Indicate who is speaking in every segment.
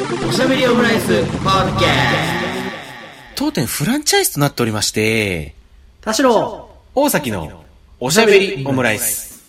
Speaker 1: おしゃべりオムライスポッドキャ
Speaker 2: 当店フランチャイズとなっておりまして、
Speaker 3: 田代
Speaker 2: 大崎のおしゃべりオムライス。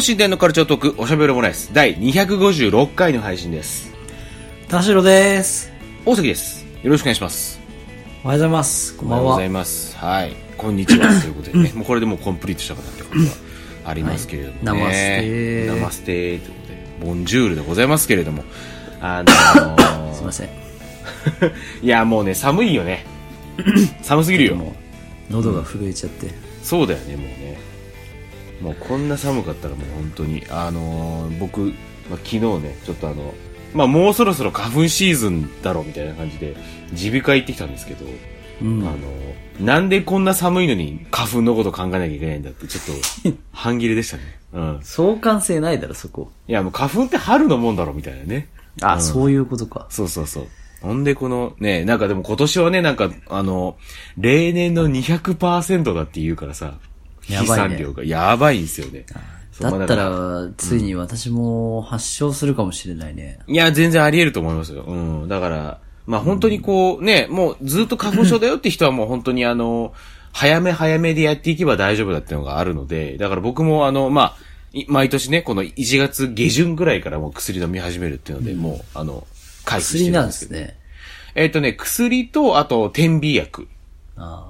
Speaker 2: 東進電のカルチャートークおしゃべりオムライス第256回の配信です。
Speaker 3: 田代です。
Speaker 2: 大崎です。よろしくお願いします。
Speaker 3: おはようございます。こんばん
Speaker 2: おはようござい
Speaker 3: は。
Speaker 2: ます。はい。こんにちは。ということでね、もうこれでもうコンプリートしたかなってことはありますけれどもね。
Speaker 3: はいナマステ
Speaker 2: ナマステということで、ボンジュールでございますけれども、あのー
Speaker 3: すいません。
Speaker 2: いや、もうね、寒いよね。寒すぎるよ。
Speaker 3: 喉が震えちゃって。
Speaker 2: そうだよね、もうね。もうこんな寒かったらもう本当に、あのー僕、まあ、昨日ね、ちょっとあの、まあもうそろそろ花粉シーズンだろうみたいな感じで、耳鼻科行ってきたんですけど、
Speaker 3: うん。
Speaker 2: あの、なんでこんな寒いのに花粉のこと考えなきゃいけないんだって、ちょっと、半切れでしたね。うん。
Speaker 3: 相関性ないだろ、そこ。
Speaker 2: いや、もう花粉って春のもんだろ、みたいなね。
Speaker 3: あ、
Speaker 2: うん
Speaker 3: そういうことか。
Speaker 2: そうそうそう。ほんでこの、ね、なんかでも今年はね、なんか、あの、例年の200%だって言うからさ、飛散量がやばいんですよね。
Speaker 3: だった、
Speaker 2: ら
Speaker 3: ついに私も発症するかもしれないね。
Speaker 2: いや、全然あり得ると思いますよ。うん。だから、まあ本当にこう、ね、もうずっと花粉症だよって人はもう本当にあの、早め早めでやっていけば大丈夫だっていうのがあるので、だから僕もあの、まあ、い毎年ね、この1月下旬ぐらいからもう薬飲み始めるっていうので、もう、あの、回避して
Speaker 3: 薬なん
Speaker 2: るんですけど。
Speaker 3: ですね。
Speaker 2: えっ、とね、薬と、あと、点鼻薬。
Speaker 3: あ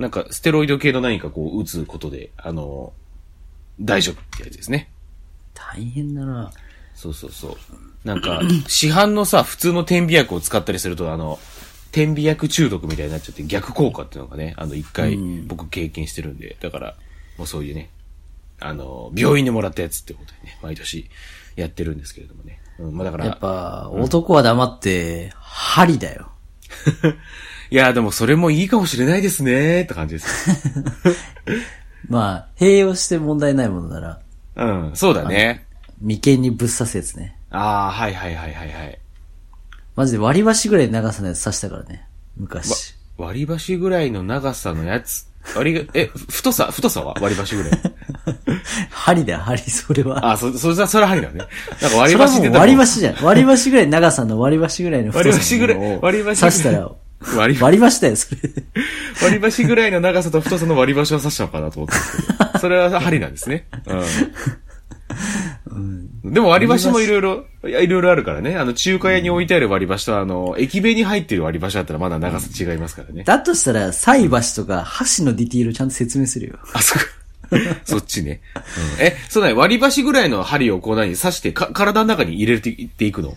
Speaker 2: なんか、ステロイド系の何かこう、打つことで、あの、大丈夫ってやつですね。
Speaker 3: あ、大変だな。
Speaker 2: そうそうそう。なんか、市販のさ、普通の点鼻薬を使ったりすると、あの、点鼻薬中毒みたいになっちゃって逆効果っていうのがね、あの、一回僕経験してるんで、だから、もうそういうね、あの、病院でもらったやつってことでね、毎年やってるんですけれどもね。うん、まあだから、
Speaker 3: やっぱ、男は黙って、針だよ。
Speaker 2: いや、でもそれもいいかもしれないですね、って感じです。
Speaker 3: まあ、併用して問題ないものなら、
Speaker 2: うん、そうだね。
Speaker 3: 眉間にぶっ刺すやつね。
Speaker 2: ああ、はいはいはいはいはい。
Speaker 3: マジで割り箸ぐらいの長さのやつ刺したからね。昔。
Speaker 2: 割り箸ぐらいの長さのやつ？割りが、え、太さ、太さは？割り箸ぐらい。
Speaker 3: 針だよ、針、それは。
Speaker 2: あ、そ、それは、それは針だね。なんか割り箸って
Speaker 3: 割り箸じゃん。割り箸ぐらいの長さの割り箸ぐらいの
Speaker 2: 割り
Speaker 3: 太
Speaker 2: 箸ぐらい
Speaker 3: さの
Speaker 2: 割り箸ぐらい
Speaker 3: 刺したら、
Speaker 2: 割り
Speaker 3: 割り箸だよ、それ。
Speaker 2: 割り箸ぐらいの長さと太さの割り箸を刺したのかなと思ったんですけど。それは針なんですね。うん。でも割り箸もいろいろ、いろいろあるからね。あの、中華屋に置いてある割り箸と、あの、駅弁に入ってる割り箸だったらまだ長さ違いますからね。
Speaker 3: だとしたら、菜箸とか箸のディティールちゃんと説明するよ。
Speaker 2: あ、そっか。そっちね。うん、え、そうだね。割り箸ぐらいの針をこう何刺して、か、体の中に入れていっていくの？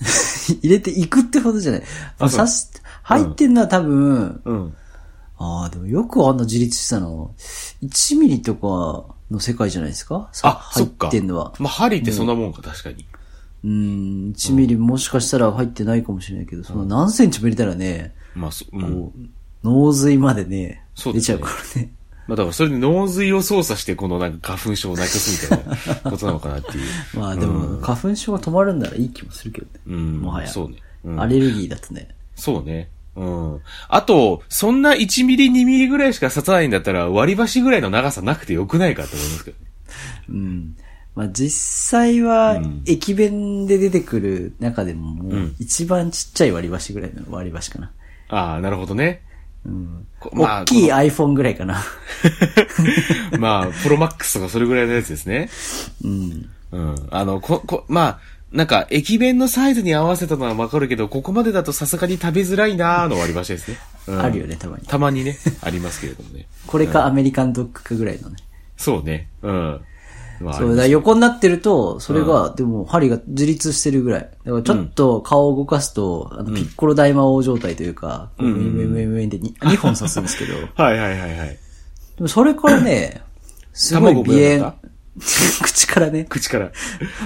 Speaker 3: 入れていくってほどじゃない。刺し、入ってんのは多分、
Speaker 2: うん。
Speaker 3: ああ、でもよくあんな自立したの。1ミリとかの世界じゃないですか？さ
Speaker 2: あ、そ
Speaker 3: 入
Speaker 2: っ
Speaker 3: てんのは。
Speaker 2: まあ、針ってそんなもんか、確かに。
Speaker 3: うーん、1ミリもしかしたら入ってないかもしれないけど、その何センチも入れたらね、
Speaker 2: まあ、そ、うん。
Speaker 3: 脳髄までね、
Speaker 2: ね
Speaker 3: 出ちゃうからね。
Speaker 2: まあ、だからそれで脳髄を操作して、このなんか花粉症をなくすみたいな ことなのかなっていう。
Speaker 3: まあでも、花粉症が止まるんならいい気もするけどね。
Speaker 2: うん。
Speaker 3: もはや。
Speaker 2: そうね。うん
Speaker 3: アレルギーだとね。
Speaker 2: そうね。うん。あと、そんな1ミリ2ミリぐらいしか刺さないんだったら、割り箸ぐらいの長さなくてよくないかと思いますけどね。
Speaker 3: うん。まあ実際は
Speaker 2: うん、
Speaker 3: 駅弁で出てくる中でもも
Speaker 2: う、
Speaker 3: うん一番ちっちゃい割り箸ぐらいの割り箸かな。
Speaker 2: ああ、なるほどね。
Speaker 3: うん。
Speaker 2: こ
Speaker 3: 大きい iPhone ぐらいかな。
Speaker 2: まあ、プロマックスとかそれぐらいのやつですね。
Speaker 3: うん。
Speaker 2: うん。あの、こ、こ、まあ、なんか、駅弁のサイズに合わせたのはわかるけど、ここまでだとさすがに食べづらいなーの割り箸ですね。うん
Speaker 3: あるよね、たまに。
Speaker 2: たまにね、ありますけれどもね。
Speaker 3: これかアメリカンドッグかぐらいのね。
Speaker 2: そうね。うん。まあ、
Speaker 3: そう、だ横になってると、それが、でも針が自立してるぐらい。だからちょっと顔を動かすと、あの、ピッコロ大魔王状態というか、こう、ウェンウェンウェンウェンで 2, 本刺すんですけど、で
Speaker 2: はいはいはいはい。
Speaker 3: もそれからね、すごい
Speaker 2: 卵
Speaker 3: 鼻炎 口からね。
Speaker 2: 口から。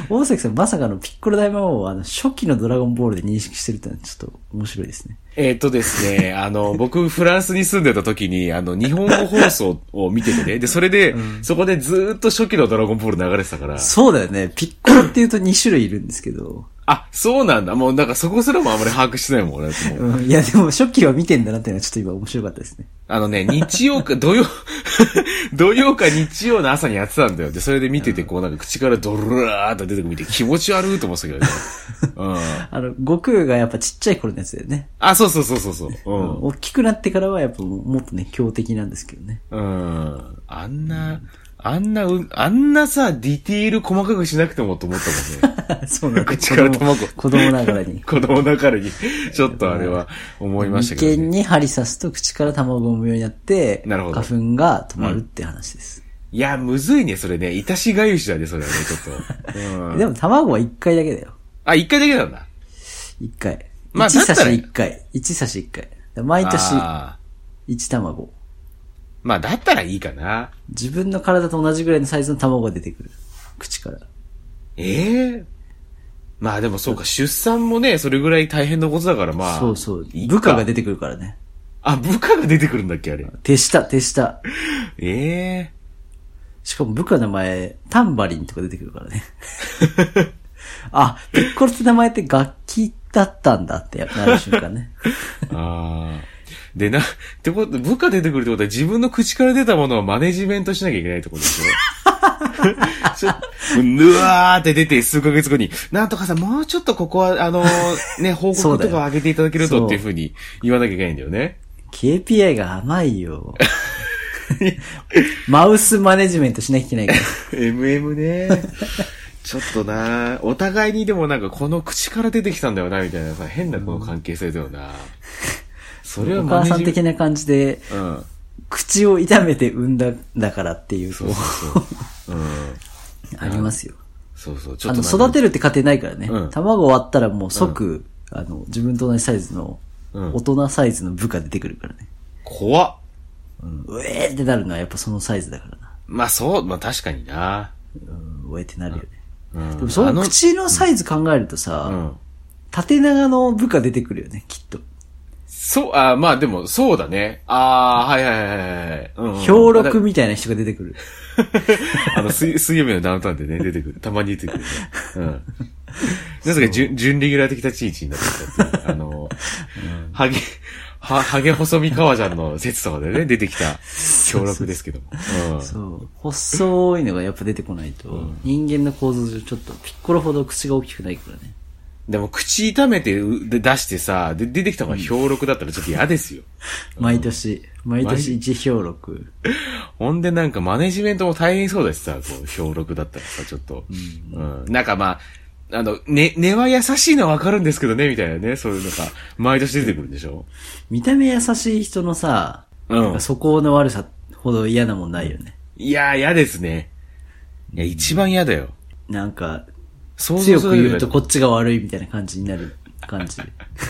Speaker 3: 大崎さんまさかのピッコロ大魔王をあの初期のドラゴンボールで認識してるってのはちょっと面白いですね。
Speaker 2: えーっとですね、あの、僕、フランスに住んでた時に、あの、日本語放送を見ててね、で、それで、そこでずーっと初期のドラゴンボール流れてたから、
Speaker 3: そうだよね。ピッコロって言うと2種類いるんですけど。
Speaker 2: あ、そうなんだ。もう、なんかそこすらもあんまり把握してないもん、俺もう。
Speaker 3: うん、いやでも初期は見てんだなっていうのはちょっと今面白かったですね。
Speaker 2: あのね、日曜か、土曜、土曜か日曜の朝にやってたんだよ。で、それで見てて、こうなんか口からドルラーっと出てくる見て気持ち悪いと思ってたけどね。うん。
Speaker 3: あの、悟空がやっぱちっちゃい頃のやつだよね。
Speaker 2: あ、そうそうそうそうそう。うん。
Speaker 3: 大きくなってからはやっぱもっとね、強敵なんですけどね。
Speaker 2: うん。あんな、あんな、うあんなさ、ディティール細かくしなくてもと思ったもんね。
Speaker 3: そうなんだ。
Speaker 2: 口から卵
Speaker 3: 子供子供ながらに。
Speaker 2: 子供ながらに、ちょっとあれは思いましたけど、ね。
Speaker 3: 眉間に針刺すと口から卵を産むようになって、
Speaker 2: なるほど
Speaker 3: 花粉が止まるって話です。
Speaker 2: いや、むずいね、それね。いたしがゆしだね、それはね、ちょっと。うん。
Speaker 3: でも卵は1回だけだよ。
Speaker 2: あ、一回だけなんだ。
Speaker 3: 1回。
Speaker 2: まあ
Speaker 3: 1刺し
Speaker 2: だったら
Speaker 3: 1回。1刺し1回。毎年
Speaker 2: あ
Speaker 3: 1卵。
Speaker 2: ーまあ、だったらいいかな。
Speaker 3: 自分の体と同じぐらいのサイズの卵が出てくる。口から。
Speaker 2: ええ？まあでもそうか、出産もね、それぐらい大変なことだから、まあ。
Speaker 3: そうそう
Speaker 2: いい。か
Speaker 3: 部下が出てくるからね。
Speaker 2: あ、部下が出てくるんだっけ、あれ？
Speaker 3: 手下、手下。
Speaker 2: ええ？
Speaker 3: しかも部下の名前、タンバリンとか出てくるからね。あ、ピッコロって名前って楽器だったんだってなる瞬間ね。
Speaker 2: ああ。でな、ってこと、部下出てくるってことは自分の口から出たものをマネジメントしなきゃいけないってことでしょ？ちょうわーって出て数ヶ月後に、なんとかさ、もうちょっとここは、あのーね、報告とか上げていただけるとっていうふうに言わなきゃいけないんだよね。
Speaker 3: KPI が甘いよ。マウスマネジメントしなきゃいけないから。
Speaker 2: MM ね。ちょっとなお互いにでもなんかこの口から出てきたんだよな、みたいなさ、変なこの関係性だよな。それは
Speaker 3: お母さん的な感じで、
Speaker 2: ト。うん。
Speaker 3: 口を痛めて産んだんだからっていうと
Speaker 2: そう、そうそう。うん。
Speaker 3: ありますよ。
Speaker 2: そうそう、ちょ
Speaker 3: あの、
Speaker 2: っとなんか
Speaker 3: 育てるって過程ないからね。
Speaker 2: うん
Speaker 3: 卵終わったらもう即、あの、自分と同じサイズの、
Speaker 2: うん
Speaker 3: 大人サイズの部下出てくるからね。
Speaker 2: 怖っ。
Speaker 3: うえーってなるのはやっぱそのサイズだからな。
Speaker 2: まあそう、まあ確かにな。
Speaker 3: うん、うえってなるよね。
Speaker 2: うん。
Speaker 3: でもそ
Speaker 2: あ
Speaker 3: の口のサイズ考えるとさ、
Speaker 2: うん。
Speaker 3: 縦長の部下出てくるよね、きっと。
Speaker 2: そう、あまあでも、そうだね。ああ、はいはいはいはいはい。うん、うん。
Speaker 3: 氷録みたいな人が出てくる。
Speaker 2: あの、水、水曜日のダウンタウンでね、出てくる。たまに出てくるね。うん。なぜか準、準レギュラー的立ち位置になってきたっていう。あの、ハゲ、は、ハゲ細身革ジャンの説とかでね、出てきた氷録ですけども。うん。
Speaker 3: そう。細いのがやっぱ出てこないと、人間の構造上ちょっとピッコロほど口が大きくないからね。
Speaker 2: でも、口痛めてうで出してさ、で、出てきたのが氷録だったらちょっと嫌ですよ。
Speaker 3: 毎年、毎年一氷録。
Speaker 2: ほんでなんかマネジメントも大変そうだしさ、こう、氷録だったらさ、ちょっと。うん。なんかまあ、あの、ね、根は優しいのはわかるんですけどね、みたいなね、そういうのが、毎年出てくるんでしょ
Speaker 3: 見た目優しい人のさ、
Speaker 2: うん
Speaker 3: なんか素行の悪さほど嫌なもんないよね。
Speaker 2: いやー、嫌ですね。いや、一番嫌だよ。
Speaker 3: なんか、
Speaker 2: 想
Speaker 3: 強く言うとこっちが悪いみたいな感じになる感じ。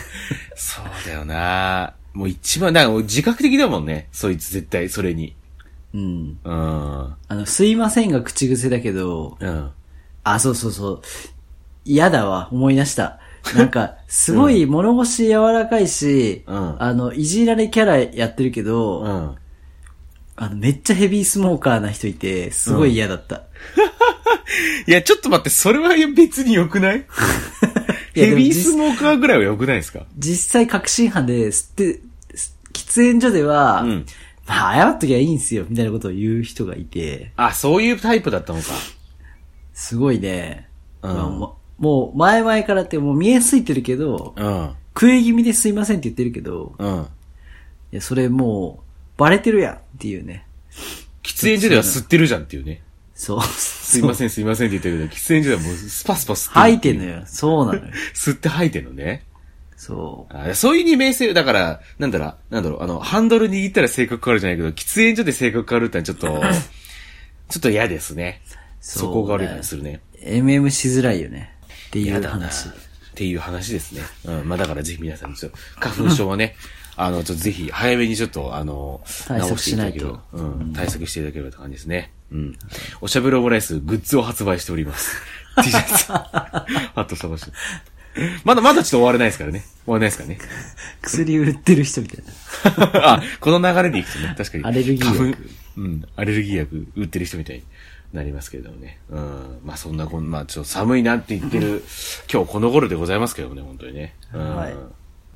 Speaker 2: そうだよなもう一番、だからもう自覚的だもんね。そいつ絶対、それに。
Speaker 3: うん。
Speaker 2: うん。
Speaker 3: あの、すいませんが口癖だけど、
Speaker 2: うん。
Speaker 3: あ、そうそうそう。嫌だわ、思い出した。なんか、すごい物腰柔らかいし、
Speaker 2: うん
Speaker 3: あの、いじられキャラやってるけど、
Speaker 2: うん。
Speaker 3: あの、めっちゃヘビースモーカーな人いて、すごい嫌だった。
Speaker 2: いや、ちょっと待って、それは別に良くない？ヘビースモーカーぐらいは良くないですか？
Speaker 3: 実際確信犯で、吸って、喫煙所では、
Speaker 2: うん
Speaker 3: まあ、謝っときゃいいんすよ、みたいなことを言う人がいて、
Speaker 2: あ、そういうタイプだったのか。
Speaker 3: すごいね、
Speaker 2: うん
Speaker 3: まあももう、前々からってもう見えすいてるけど、
Speaker 2: うん。
Speaker 3: 食い気味ですいませんって言ってるけど、
Speaker 2: うん。
Speaker 3: いや、それもう、バレてるやんっていうね。
Speaker 2: 喫煙所では吸ってるじゃんっていうね。
Speaker 3: そう。
Speaker 2: すいません、すいませんって言ってるけど、喫煙所ではもうスパスパ吸ってる
Speaker 3: 吐いてんのよ。そうなのよ。
Speaker 2: 吸って吐いてんのね。
Speaker 3: そう。
Speaker 2: あそういう二面性、だから、なんだろう、なんだろう、あの、ハンドル握ったら性格変わるじゃないけど、喫煙所で性格変わるってのはちょっと、ちょっと嫌ですね。
Speaker 3: そう
Speaker 2: そこが悪い感じするね。
Speaker 3: MM しづらいよね。っていう。話。
Speaker 2: っていう話ですね。うん。まあだからぜひ皆さん、ちょっと、花粉症はね、あの、ちょっとぜひ、早めにちょっと、あの、
Speaker 3: 対策
Speaker 2: し
Speaker 3: ないと
Speaker 2: うん。対策していただければって感じですね。うん。おしゃべりオムライスグッズを発売しております。T シャツ。ハット探して。まだまだちょっと終われないですからね。終われないですからね。
Speaker 3: 薬売ってる人みたいな。
Speaker 2: あ、この流れでいくとね、確かに。
Speaker 3: アレルギー薬
Speaker 2: うん、アレルギー薬売ってる人みたいになりますけれどもね。うん。まあそんなこん、まあちょっと寒いなって言ってる、今日この頃でございますけどもね、本当にね。うん。
Speaker 3: はい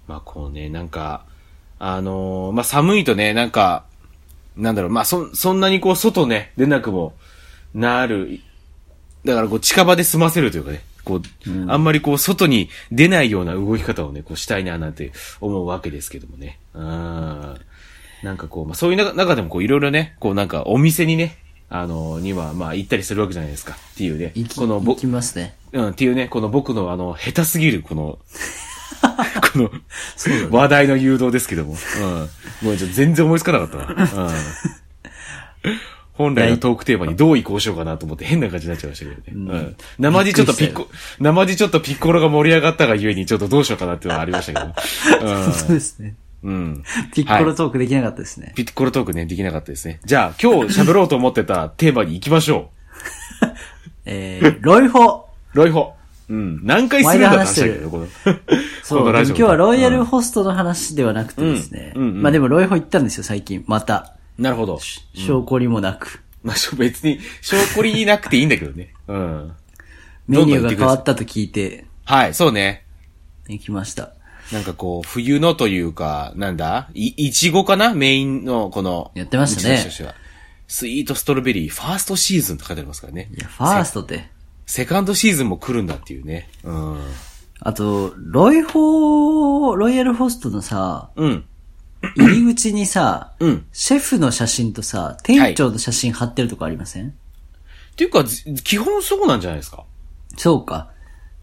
Speaker 2: まあこうね、なんか、あのーまあ寒いとね、なんか、なんだろう、まあそ、そんなにこう外ね、出なくもなる、だからこう近場で済ませるというかね、こう、あんまりこう外に出ないような動き方をね、こうしたいななんて思うわけですけどもね。うん。なんかこう、まあそういう中中でもこういろいろね、こうなんかお店にね、あのにはまあ行ったりするわけじゃないですか。っていうねこのぼ
Speaker 3: 行きますね。
Speaker 2: うん、っていうね、この僕のあの、下手すぎる、この、この、
Speaker 3: ね
Speaker 2: 話題の誘導ですけども。うん。もう全然思いつかなかったわ。うん。本来のトークテーマにどう移行しようかなと思って変な感じになっちゃいましたけどね。うん。生地ちょっとピッコ、生地ちょっとピッコロが盛り上がったがゆえにちょっとどうしようかなっていうのがありましたけど。
Speaker 3: そうですね。
Speaker 2: うん。うん。
Speaker 3: ピッコロトークできなかったですね。
Speaker 2: ピッコロトークね、できなかったですね。じゃあ、今日喋ろうと思ってたテーマに行きましょ
Speaker 3: えー、ロイホ。
Speaker 2: う。ロイホ。うん。何回するんだって話だけど、この。
Speaker 3: そう、今日はロイヤルホストの話ではなくてですね。
Speaker 2: うんうんうん
Speaker 3: まあでもロイホ行ったんですよ、最近。また。
Speaker 2: なるほど。
Speaker 3: 証拠りもなく。
Speaker 2: まあ、別に、証拠りなくていいんだけどね。うん。
Speaker 3: メニューが変わったと聞いて、
Speaker 2: はい、そうね。
Speaker 3: 行きました。
Speaker 2: なんかこう、冬のというか、なんだ？い、いちごかな？メインの、この。
Speaker 3: やってましたね
Speaker 2: スイートストロベリー、ファーストシーズンって書いてありますからね。
Speaker 3: いや、ファーストって。
Speaker 2: セカンドシーズンも来るんだっていうね。うん。
Speaker 3: あと、ロイホロイヤルホストのさ、
Speaker 2: うん。
Speaker 3: 入り口にさ、
Speaker 2: うん。
Speaker 3: シェフの写真とさ、店長の写真貼ってるとこありません、
Speaker 2: っていうか、ず基本そうなんじゃないですか。
Speaker 3: そうか。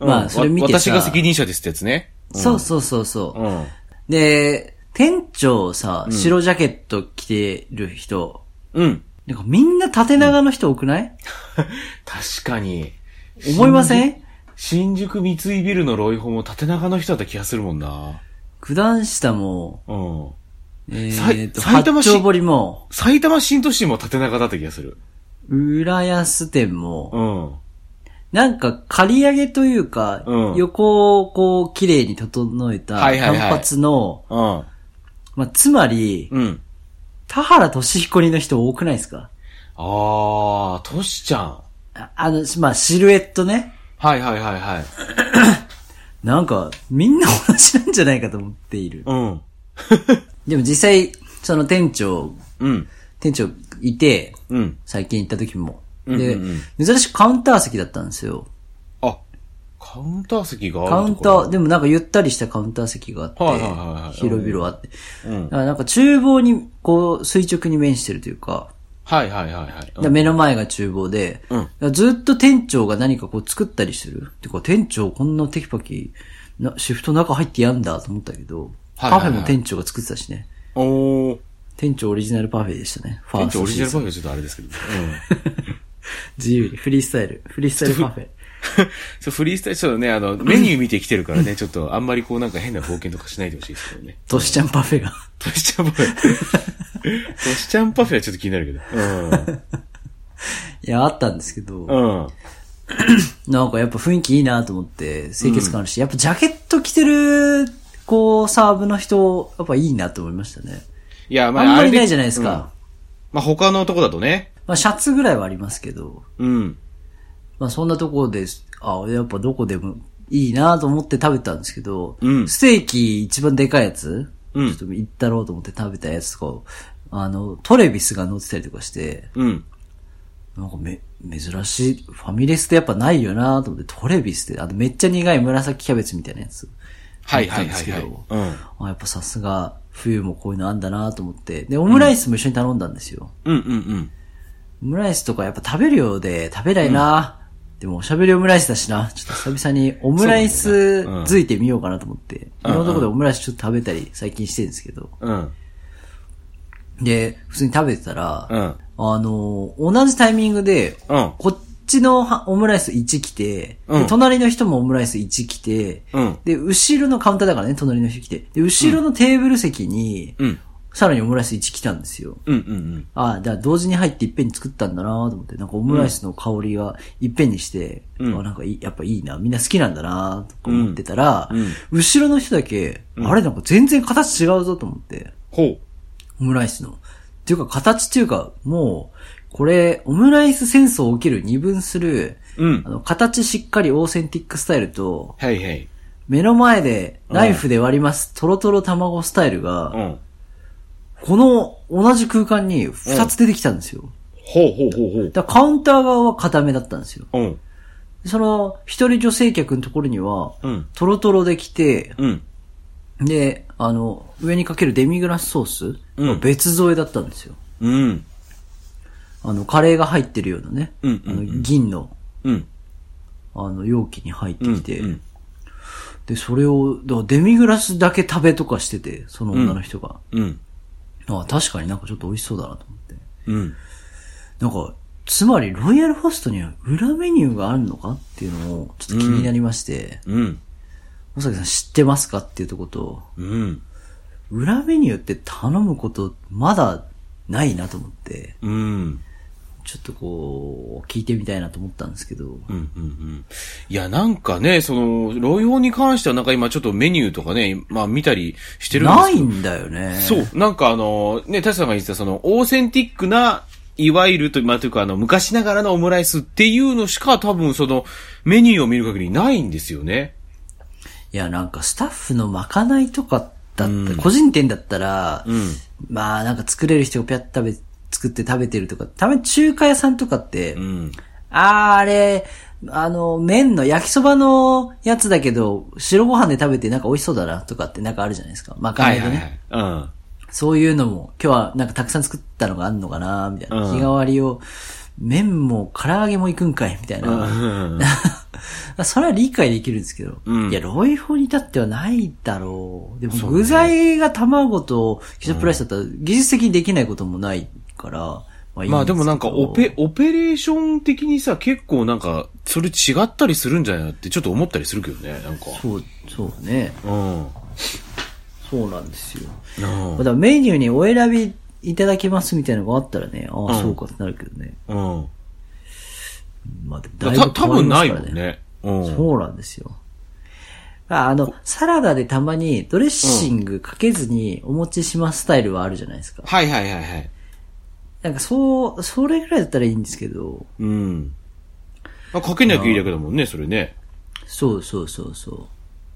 Speaker 2: うん
Speaker 3: まあ、それ見て
Speaker 2: 私が責任者ですってやつね。
Speaker 3: そうそうそうそう。
Speaker 2: うん。
Speaker 3: で、店長さ、白ジャケット着てる人、
Speaker 2: うん。
Speaker 3: なんかみんな縦長の人多くない、
Speaker 2: 確かに。
Speaker 3: 思いません？
Speaker 2: 新宿三井ビルのロイホも縦長の人だった気がするもんな。
Speaker 3: 九段下も、
Speaker 2: うん。
Speaker 3: えーと、
Speaker 2: 埼玉市
Speaker 3: 八丁堀も、
Speaker 2: 埼玉新都心も縦長だった気がする。
Speaker 3: 浦安店も、
Speaker 2: うん。
Speaker 3: なんか刈り上げというか、
Speaker 2: うん
Speaker 3: 横をこう綺麗に整えた
Speaker 2: はいはいはい
Speaker 3: 単発の、
Speaker 2: うん。
Speaker 3: まあ、つまり、
Speaker 2: うん。
Speaker 3: 田原俊彦にの人多くないですか？
Speaker 2: あー、トシちゃん。
Speaker 3: ああの、まあ、シルエットね。
Speaker 2: はいはいはいはい。
Speaker 3: なんか、みんな同じなんじゃないかと思っている。
Speaker 2: うん。
Speaker 3: でも実際、その店長、
Speaker 2: うん。
Speaker 3: 店長いて、
Speaker 2: うん。
Speaker 3: 最近行った時も。
Speaker 2: うん
Speaker 3: で、
Speaker 2: うん
Speaker 3: 珍しくカウンター席だったんですよ。
Speaker 2: あ、カウンター席がある
Speaker 3: カウンター、でもなんかゆったりしたカウンター席があって、
Speaker 2: はいはいはいはい
Speaker 3: 広々あって。
Speaker 2: うん
Speaker 3: だからなんか厨房に、こう、垂直に面してるというか、
Speaker 2: はいはいはいはい。
Speaker 3: で目の前が厨房で、
Speaker 2: うん
Speaker 3: ずっと店長が何かこう作ったりしてる？てか、店長こんなテキパキ、なシフト中入ってやんだと思ったけど、
Speaker 2: はいはいはい
Speaker 3: パフェも店長が作ってたしね。
Speaker 2: おー。
Speaker 3: 店長オリジナルパフェでしたね。ファー
Speaker 2: 店長オリジナルパ
Speaker 3: フ
Speaker 2: フェはちょっとあれですけど。
Speaker 3: 自由に、フリースタイル。フリースタイルパフェ。
Speaker 2: うん。そう、フリースタイル、ちょっとね、あの、メニュー見てきてるからね、ちょっとあんまりこうなんか変な冒険とかしないでほしいですけどね。
Speaker 3: トシちゃんパフェが。
Speaker 2: トシちゃんパフェ。トシちゃんパフェはちょっと気になるけど。
Speaker 3: いや、あったんですけど、
Speaker 2: うん。うん。
Speaker 3: なんかやっぱ雰囲気いいなと思って、清潔感あるし、やっぱジャケット着てる、こう、サーブの人、やっぱいいなと思いましたね。
Speaker 2: いや、ま
Speaker 3: あ
Speaker 2: あ、れ
Speaker 3: んまりいないじゃないです
Speaker 2: うん
Speaker 3: か。
Speaker 2: まあ、他のとこだとね。
Speaker 3: まあ、シャツぐらいはありますけど、
Speaker 2: うん。
Speaker 3: まあ、そんなところです。あ、やっぱどこでもいいなと思って食べたんですけど、
Speaker 2: うん
Speaker 3: ステーキ一番でかいやつ、
Speaker 2: うん
Speaker 3: ちょっと行ったろうと思って食べたやつとか、あの、トレビスが乗ってたりとかして、
Speaker 2: うん。
Speaker 3: なんかめ、珍しい、ファミレスってやっぱないよなと思って、トレビスって、あの、めっちゃ苦い紫キャベツみたいなやつ。
Speaker 2: はいはいはいはい。うん。
Speaker 3: あ、やっぱさすが、冬もこういうのあんだなと思って。で、オムライスも一緒に頼んだんですよ。
Speaker 2: うんうんうん。
Speaker 3: オムライスとかやっぱ食べるようで食べないな、でもおしゃべりオムライスだしな。ちょっと久々にオムライスづいてみようかなと思って。い
Speaker 2: うん
Speaker 3: ろんなところでオムライスちょっと食べたり最近してるんですけど。
Speaker 2: うん。
Speaker 3: で、普通に食べてたら、
Speaker 2: うん。
Speaker 3: あのー同じタイミングで、
Speaker 2: うん。
Speaker 3: こっちのはオムライス1来て、
Speaker 2: うん
Speaker 3: で隣の人もオムライス1来て、
Speaker 2: うん
Speaker 3: で、後ろのカウンターだからね、隣の人来て。で、後ろのテーブル席に、
Speaker 2: うん。
Speaker 3: さらにオムライス1来たんですよ。
Speaker 2: うんうんうん。
Speaker 3: ああ、だから同時に入っていっぺんに作ったんだなと思って、なんかオムライスの香りがいっぺんにして、
Speaker 2: うん
Speaker 3: あなんかやっぱいいな、みんな好きなんだなとか思ってたら、
Speaker 2: うんうん
Speaker 3: 後ろの人だけ、あれなんか全然形違うぞと思って、
Speaker 2: ほう。
Speaker 3: オムライスの。っていうか形っていうか、もう、これ、オムライス戦争を受ける二分する、
Speaker 2: うん
Speaker 3: あ。の、形しっかりオーセンティックスタイルと、
Speaker 2: はいはい。
Speaker 3: 目の前でナイフで割ります、トロトロ卵スタイルが、
Speaker 2: うん。
Speaker 3: この同じ空間に二つ出てきたんですよ。
Speaker 2: ほうほうほうほう。
Speaker 3: だからカウンター側は固めだったんですよ。
Speaker 2: うん。
Speaker 3: その、一人女性客のところには、
Speaker 2: うん。
Speaker 3: トロトロできて、
Speaker 2: うん。
Speaker 3: で、あの、上にかけるデミグラスソース
Speaker 2: うん
Speaker 3: は別添えだったんですよ。
Speaker 2: うん。
Speaker 3: あの、カレーが入ってるようなね、
Speaker 2: うん
Speaker 3: あの銀の、
Speaker 2: うん。
Speaker 3: あの、容器に入って
Speaker 2: うん。
Speaker 3: きて、
Speaker 2: うん。
Speaker 3: で、それを、だからデミグラスだけ食べとかしてて、その女の人が。
Speaker 2: うん。
Speaker 3: あ確かになんかちょっと美味しそうだなと思って。
Speaker 2: うん。
Speaker 3: なんか、つまり、ロイヤルホストには裏メニューがあるのかっていうのを、ちょっと気になりまして、
Speaker 2: うん。
Speaker 3: まさきさん知ってますかっていうとこと、
Speaker 2: うん。
Speaker 3: 裏メニューって頼むこと、まだないなと思って、
Speaker 2: うん。
Speaker 3: ちょっとこう、聞いてみたいなと思ったんですけど、
Speaker 2: うんうんうん。いや、なんかね、その、ロイホに関してはなんか今ちょっとメニューとかね、まあ見たりしてるんですけど。
Speaker 3: ないんだよね。
Speaker 2: そう。なんかあの、ね、タシさんが言ってたその、オーセンティックな、いわゆると、まあ、というかあの、昔ながらのオムライスっていうのしか多分その、メニューを見る限りないんですよね。
Speaker 3: いや、なんかスタッフのまかないとかだった、
Speaker 2: うん
Speaker 3: 個人店だったら、
Speaker 2: うん。
Speaker 3: まあなんか作れる人がぴゃっと食べ、作って食べてるとか、たまに中華屋さんとかって、
Speaker 2: うん。
Speaker 3: あー、あれ、あの、麺の焼きそばのやつだけど、白ご飯で食べてなんか美味しそうだなとかってなんかあるじゃないですか。まか
Speaker 2: は
Speaker 3: ないいでね。
Speaker 2: はいはい。うん。
Speaker 3: そういうのも、今日はなんかたくさん作ったのがあんのかなみたいな。
Speaker 2: うん
Speaker 3: 日替わりを、麺も唐揚げも行くんかいみたいな。
Speaker 2: うん。
Speaker 3: それは理解できるんですけど。
Speaker 2: うん
Speaker 3: いや、ロイホに至ってはないだろう。でも具材が卵とケチャップライスだったら技術的にできないこともないから、まあ
Speaker 2: まあ
Speaker 3: で
Speaker 2: もなんかオペ、オペレーション的にさ、結構なんか、それ違ったりするんじゃないのってちょっと思ったりするけどね、なんか。
Speaker 3: そう、そうね。
Speaker 2: うん。
Speaker 3: そうなんですよ。
Speaker 2: うん
Speaker 3: だメニューにお選びいただけますみたいなのがあったらね、ああ、
Speaker 2: うん
Speaker 3: そうかってなるけどね。
Speaker 2: うん。
Speaker 3: まあでも
Speaker 2: た
Speaker 3: だいぶ変わ
Speaker 2: 多分ないもん。ね。うん。
Speaker 3: そうなんですよ。ああの、サラダでたまにドレッシングかけずにお持ちしますスタイルはあるじゃないですか。
Speaker 2: はいはいはいはい。
Speaker 3: なんかそう、それぐらいだったらいいんですけど、
Speaker 2: うん。あ、かけなきゃいいだけだもんね、それね。
Speaker 3: そうそうそうそう。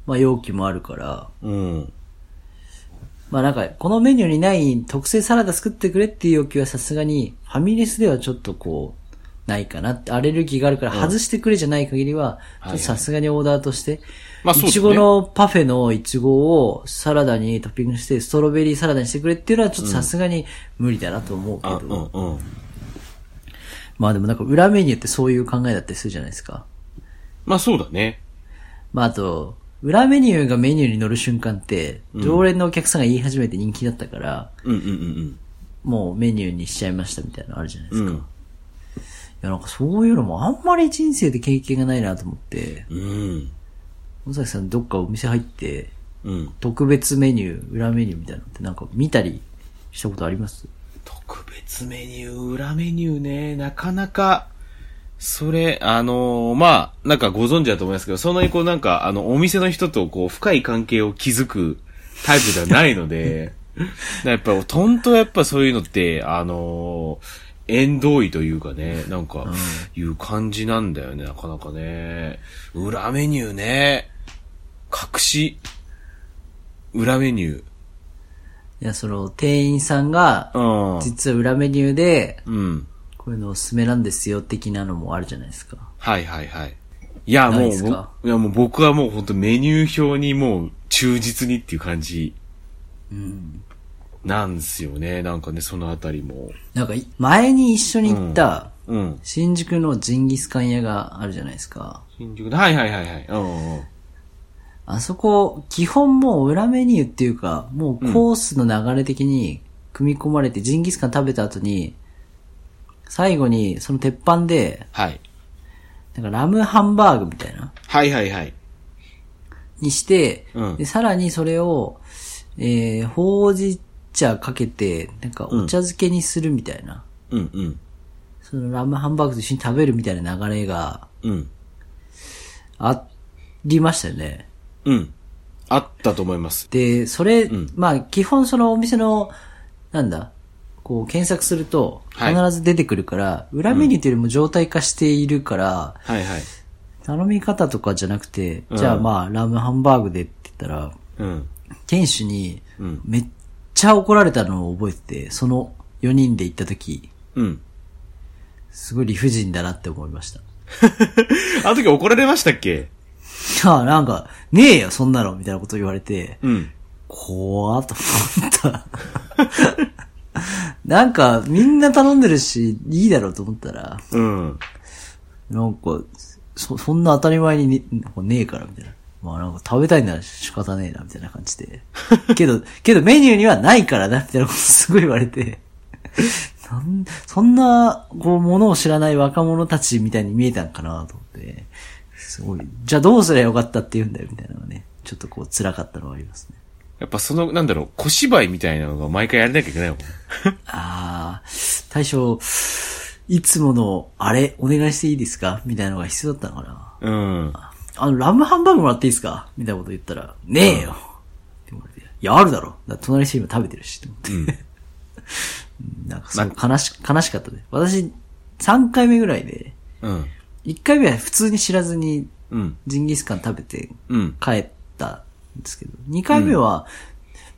Speaker 3: まあ容器もあるから、
Speaker 2: うん。
Speaker 3: まあなんか、このメニューにない特製サラダ作ってくれっていう要求はさすがに、ファミレスではちょっとこう、ないかなって、アレルギーがあるから外してくれじゃない限りは、さすがにオーダーとして、
Speaker 2: まあそう
Speaker 3: いちごのパフェのいちごをサラダにトッピングして、ストロベリーサラダにしてくれっていうのはちょっとさすがに無理だなと思うけ
Speaker 2: あ、
Speaker 3: ど、
Speaker 2: うんうん。
Speaker 3: まあでもなんか裏メニューってそういう考えだったりするじゃないですか。
Speaker 2: まあそうだね。
Speaker 3: まああと、裏メニューがメニューに乗る瞬間って、常連のお客さんが言い始めて人気だったから、
Speaker 2: うんうんうん
Speaker 3: もうメニューにしちゃいましたみたいなのあるじゃないで
Speaker 2: うん。
Speaker 3: すか。い
Speaker 2: うん。
Speaker 3: や、なんかそういうのもあんまり人生で経験がないなと思って、
Speaker 2: うん。
Speaker 3: 野崎さんどっかお店入って、
Speaker 2: うん。
Speaker 3: 特別メニュー、裏メニューみたいなのってなんか見たりしたことあります？
Speaker 2: 特別メニュー、裏メニューね、なかなか、それ、あのーまあ、なんかご存知だと思いますけど、そんなにこうなんか、あの、お店の人とこう、深い関係を築くタイプではないので、やっぱ、とんとやっぱそういうのって、あのー縁遠いというかね、なんか、いう感じなんだよね、なかなかね。裏メニューね、隠し、裏メニュ
Speaker 3: いや、その、店員さんが。実は裏メニューで、
Speaker 2: うん。
Speaker 3: こういうのおすすめなんですよ、的なのもあるじゃないですか。
Speaker 2: はいはいはい。いや、もういやもう僕はもう本当メニュー表にもう忠実にっていう感じ
Speaker 3: うん。
Speaker 2: なんですよね。なんかね、そのあたりも。
Speaker 3: なんかい、前に一緒に行った、
Speaker 2: うん。
Speaker 3: 新宿のジンギスカン屋があるじゃないですか。
Speaker 2: 新宿で、はいはいはいはい。うんうん
Speaker 3: あそこ、基本もう裏メニューっていうか、もうコースの流れ的に組み込まれて、ジンギスカン食べた後に、最後にその鉄板で、
Speaker 2: はい。
Speaker 3: なんかラムハンバーグみたいな、
Speaker 2: はいはいはい。
Speaker 3: にして、
Speaker 2: うん
Speaker 3: で、さらにそれを、えー、ほうじチャーかけて、なんかお茶漬けにするみたいな、
Speaker 2: うんうん。
Speaker 3: そのラムハンバーグと一緒に食べるみたいな流れが
Speaker 2: うん。
Speaker 3: ありましたよね。
Speaker 2: うん。あったと思います。
Speaker 3: で、それ、
Speaker 2: ん
Speaker 3: まあ、基本そのお店の、なんだ、こう検索すると、
Speaker 2: はい
Speaker 3: 必ず出てくるから、裏メニューというよりも状態化しているから、
Speaker 2: はいはい。
Speaker 3: 頼み方とかじゃなくて、
Speaker 2: うん
Speaker 3: じゃあまあ、ラムハンバーグでって言ったら、
Speaker 2: うん。
Speaker 3: 店主に
Speaker 2: うん、
Speaker 3: めっちゃ怒られたのを覚えてて、その4人で行った時、
Speaker 2: うん。
Speaker 3: すごい理不尽だなって思いました。
Speaker 2: あの時怒られましたっけ？
Speaker 3: ああ、なんか、ねえよ、そんなのみたいなこと言われて、
Speaker 2: うん。
Speaker 3: 怖ーと思った。なんか、みんな頼んでるし、いいだろうと思ったら、
Speaker 2: うん。
Speaker 3: なんか、そ、そんな当たり前にねねえから、みたいな。まあなんか食べたいなら仕方ねえな、みたいな感じで。けど、けどメニューにはないからな、みたいなことすごい言われて。なんそんな、こう、ものを知らない若者たちみたいに見えたんかなと思って。すごい。じゃあどうすりゃよかったって言うんだよ、みたいなのがね。ちょっとこう、辛かったのはありますね。
Speaker 2: やっぱその、なんだろう、小芝居みたいなのが毎回やらなきゃいけないもん。
Speaker 3: ああ、大将、いつもの、あれ、お願いしていいですか？みたいなのが必要だったのかな。
Speaker 2: うん。
Speaker 3: あの、ラムハンバーグもらっていいですか？みたいなこと言ったら、ねえよ、って言われて。いや、あるだろ。だ隣の人今食べてるし、と思って。
Speaker 2: うん。
Speaker 3: なんかそう、悲し、悲しかったね。私、3回目ぐらいで、
Speaker 2: うん。
Speaker 3: 1回目は普通に知らずに
Speaker 2: うん。
Speaker 3: ジンギスカン食べて
Speaker 2: うん。
Speaker 3: 帰ったんですけど、2回目は、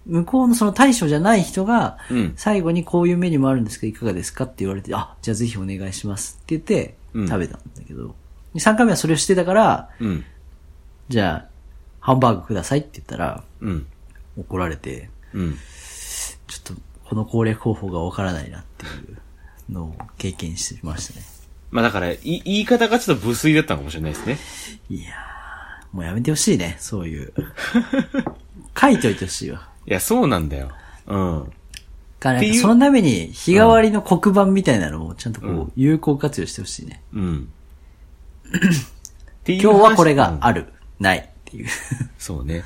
Speaker 3: 向こうのその大将じゃない人が
Speaker 2: うん、
Speaker 3: 最後にこういうメニューもあるんですけど、いかがですか？って言われて、あ、じゃあぜひお願いしますって言って、
Speaker 2: うん
Speaker 3: 食べたんだけど、3回目はそれをしてたから、
Speaker 2: うん。
Speaker 3: じゃあ、ハンバーグくださいって言ったら、
Speaker 2: うん。
Speaker 3: 怒られて、
Speaker 2: うん。
Speaker 3: ちょっと、この攻略方法がわからないなっていうのを経験してましたね。
Speaker 2: まあだから、い言い方がちょっと無粋だったのかもしれないですね。
Speaker 3: いやー、もうやめてほしいね、そういう。書いといてほしいわ。
Speaker 2: いや、そうなんだよ。うん。
Speaker 3: かなん
Speaker 2: っていう
Speaker 3: かそのために日替わりの黒板みたいなのをちゃんとこう、有効活用してほしいね。
Speaker 2: うん。う
Speaker 3: 今日はこれが
Speaker 2: うん
Speaker 3: ある、ないっていう。
Speaker 2: そうね。っ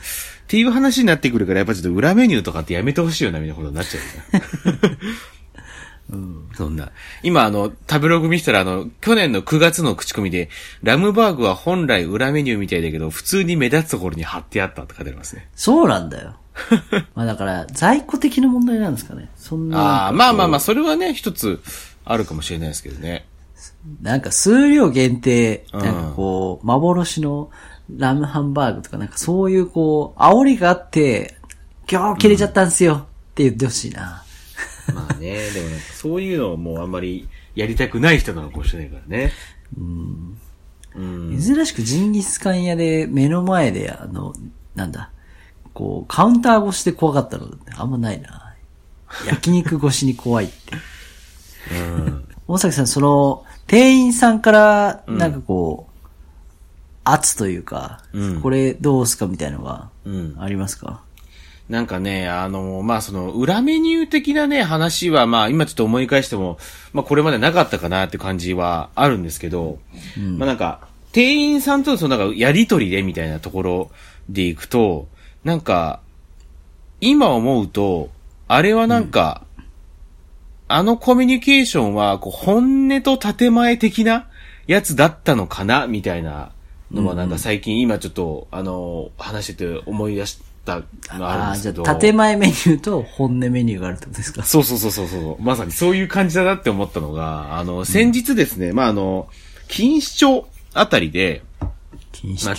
Speaker 2: ていう話になってくるから、やっぱちょっと裏メニューとかってやめてほしいよな、みたいなことになっちゃうよね。そんな。今、あの、食べログ見せたら、あの、去年の9月の口コミで、ラムバーグは本来裏メニューみたいだけど、普通に目立つところに貼ってあったって書いてありますね。
Speaker 3: そうなんだよ。まあだから、在庫的な問題なんですかね。そんな。
Speaker 2: ああ、まあまあまあ、それはね、一つあるかもしれないですけどね。
Speaker 3: なんか数量限定、
Speaker 2: うん
Speaker 3: なんかこう、幻のラムハンバーグとかなんかそういうこう、煽りがあって、今日切れちゃったんすよって言ってほしいな。
Speaker 2: まあね、でもなんかそういうのをもうあんまりやりたくない人なのかもしれないからね。うん。
Speaker 3: 珍しくジンギスカン屋で目の前で、あの、なんだ、こう、カウンター越しで怖かったのってあんまないな。焼肉越しに怖いって。大崎さん、その、店員さんから、なんかこう、圧というか、
Speaker 2: うん。
Speaker 3: これどうすかみたいなのが
Speaker 2: うん。
Speaker 3: ありますか？
Speaker 2: なんかね、あの、まあ、その、裏メニュー的なね、話は、まあ、今ちょっと思い返しても、まあ、これまでなかったかなって感じはあるんですけど、まあ、なんか、店員さんとその、なんか、やりとりでみたいなところでいくと、なんか、今思うと、あれはなんか、あのコミュニケーションは、こう、本音と建前的なやつだったのかなみたいなのは、なんか最近、今ちょっと、あの、話してて思い出したのあるんですけど。
Speaker 3: じゃあ、建前メニューと本音メニューがあるってことですか？
Speaker 2: そうそうそうそうそう。まさにそういう感じだなって思ったのが、あの、先日ですね、まあ、あの、錦糸町あたりで、
Speaker 3: 禁止
Speaker 2: まあ、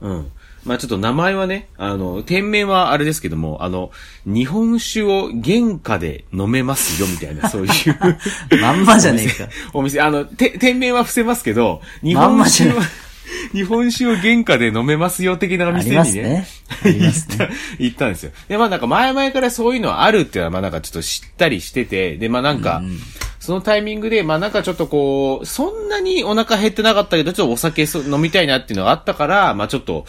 Speaker 2: うん。まあ、ちょっと名前はね、あの、店名はあれですけども、あの、日本酒を原価で飲めますよ、みたいな、そういう。
Speaker 3: まんまじゃねえか。
Speaker 2: お店、あの、て、店名は伏せますけど、日
Speaker 3: まん
Speaker 2: 本
Speaker 3: まじゃない
Speaker 2: 酒を、日本酒を原価で飲めますよ、的なお
Speaker 3: あ
Speaker 2: 店にね
Speaker 3: りますね。。ありますね。
Speaker 2: 行ったんですよ。で、まあなんか前々からそういうのはあるっていうのは、まあなんかちょっと知ったりしてて、で、まあなんか、そのタイミングで、まあなんかちょっとこう、そんなにお腹減ってなかったけど、ちょっとお酒そ飲みたいなっていうのがあったから、まあちょっと、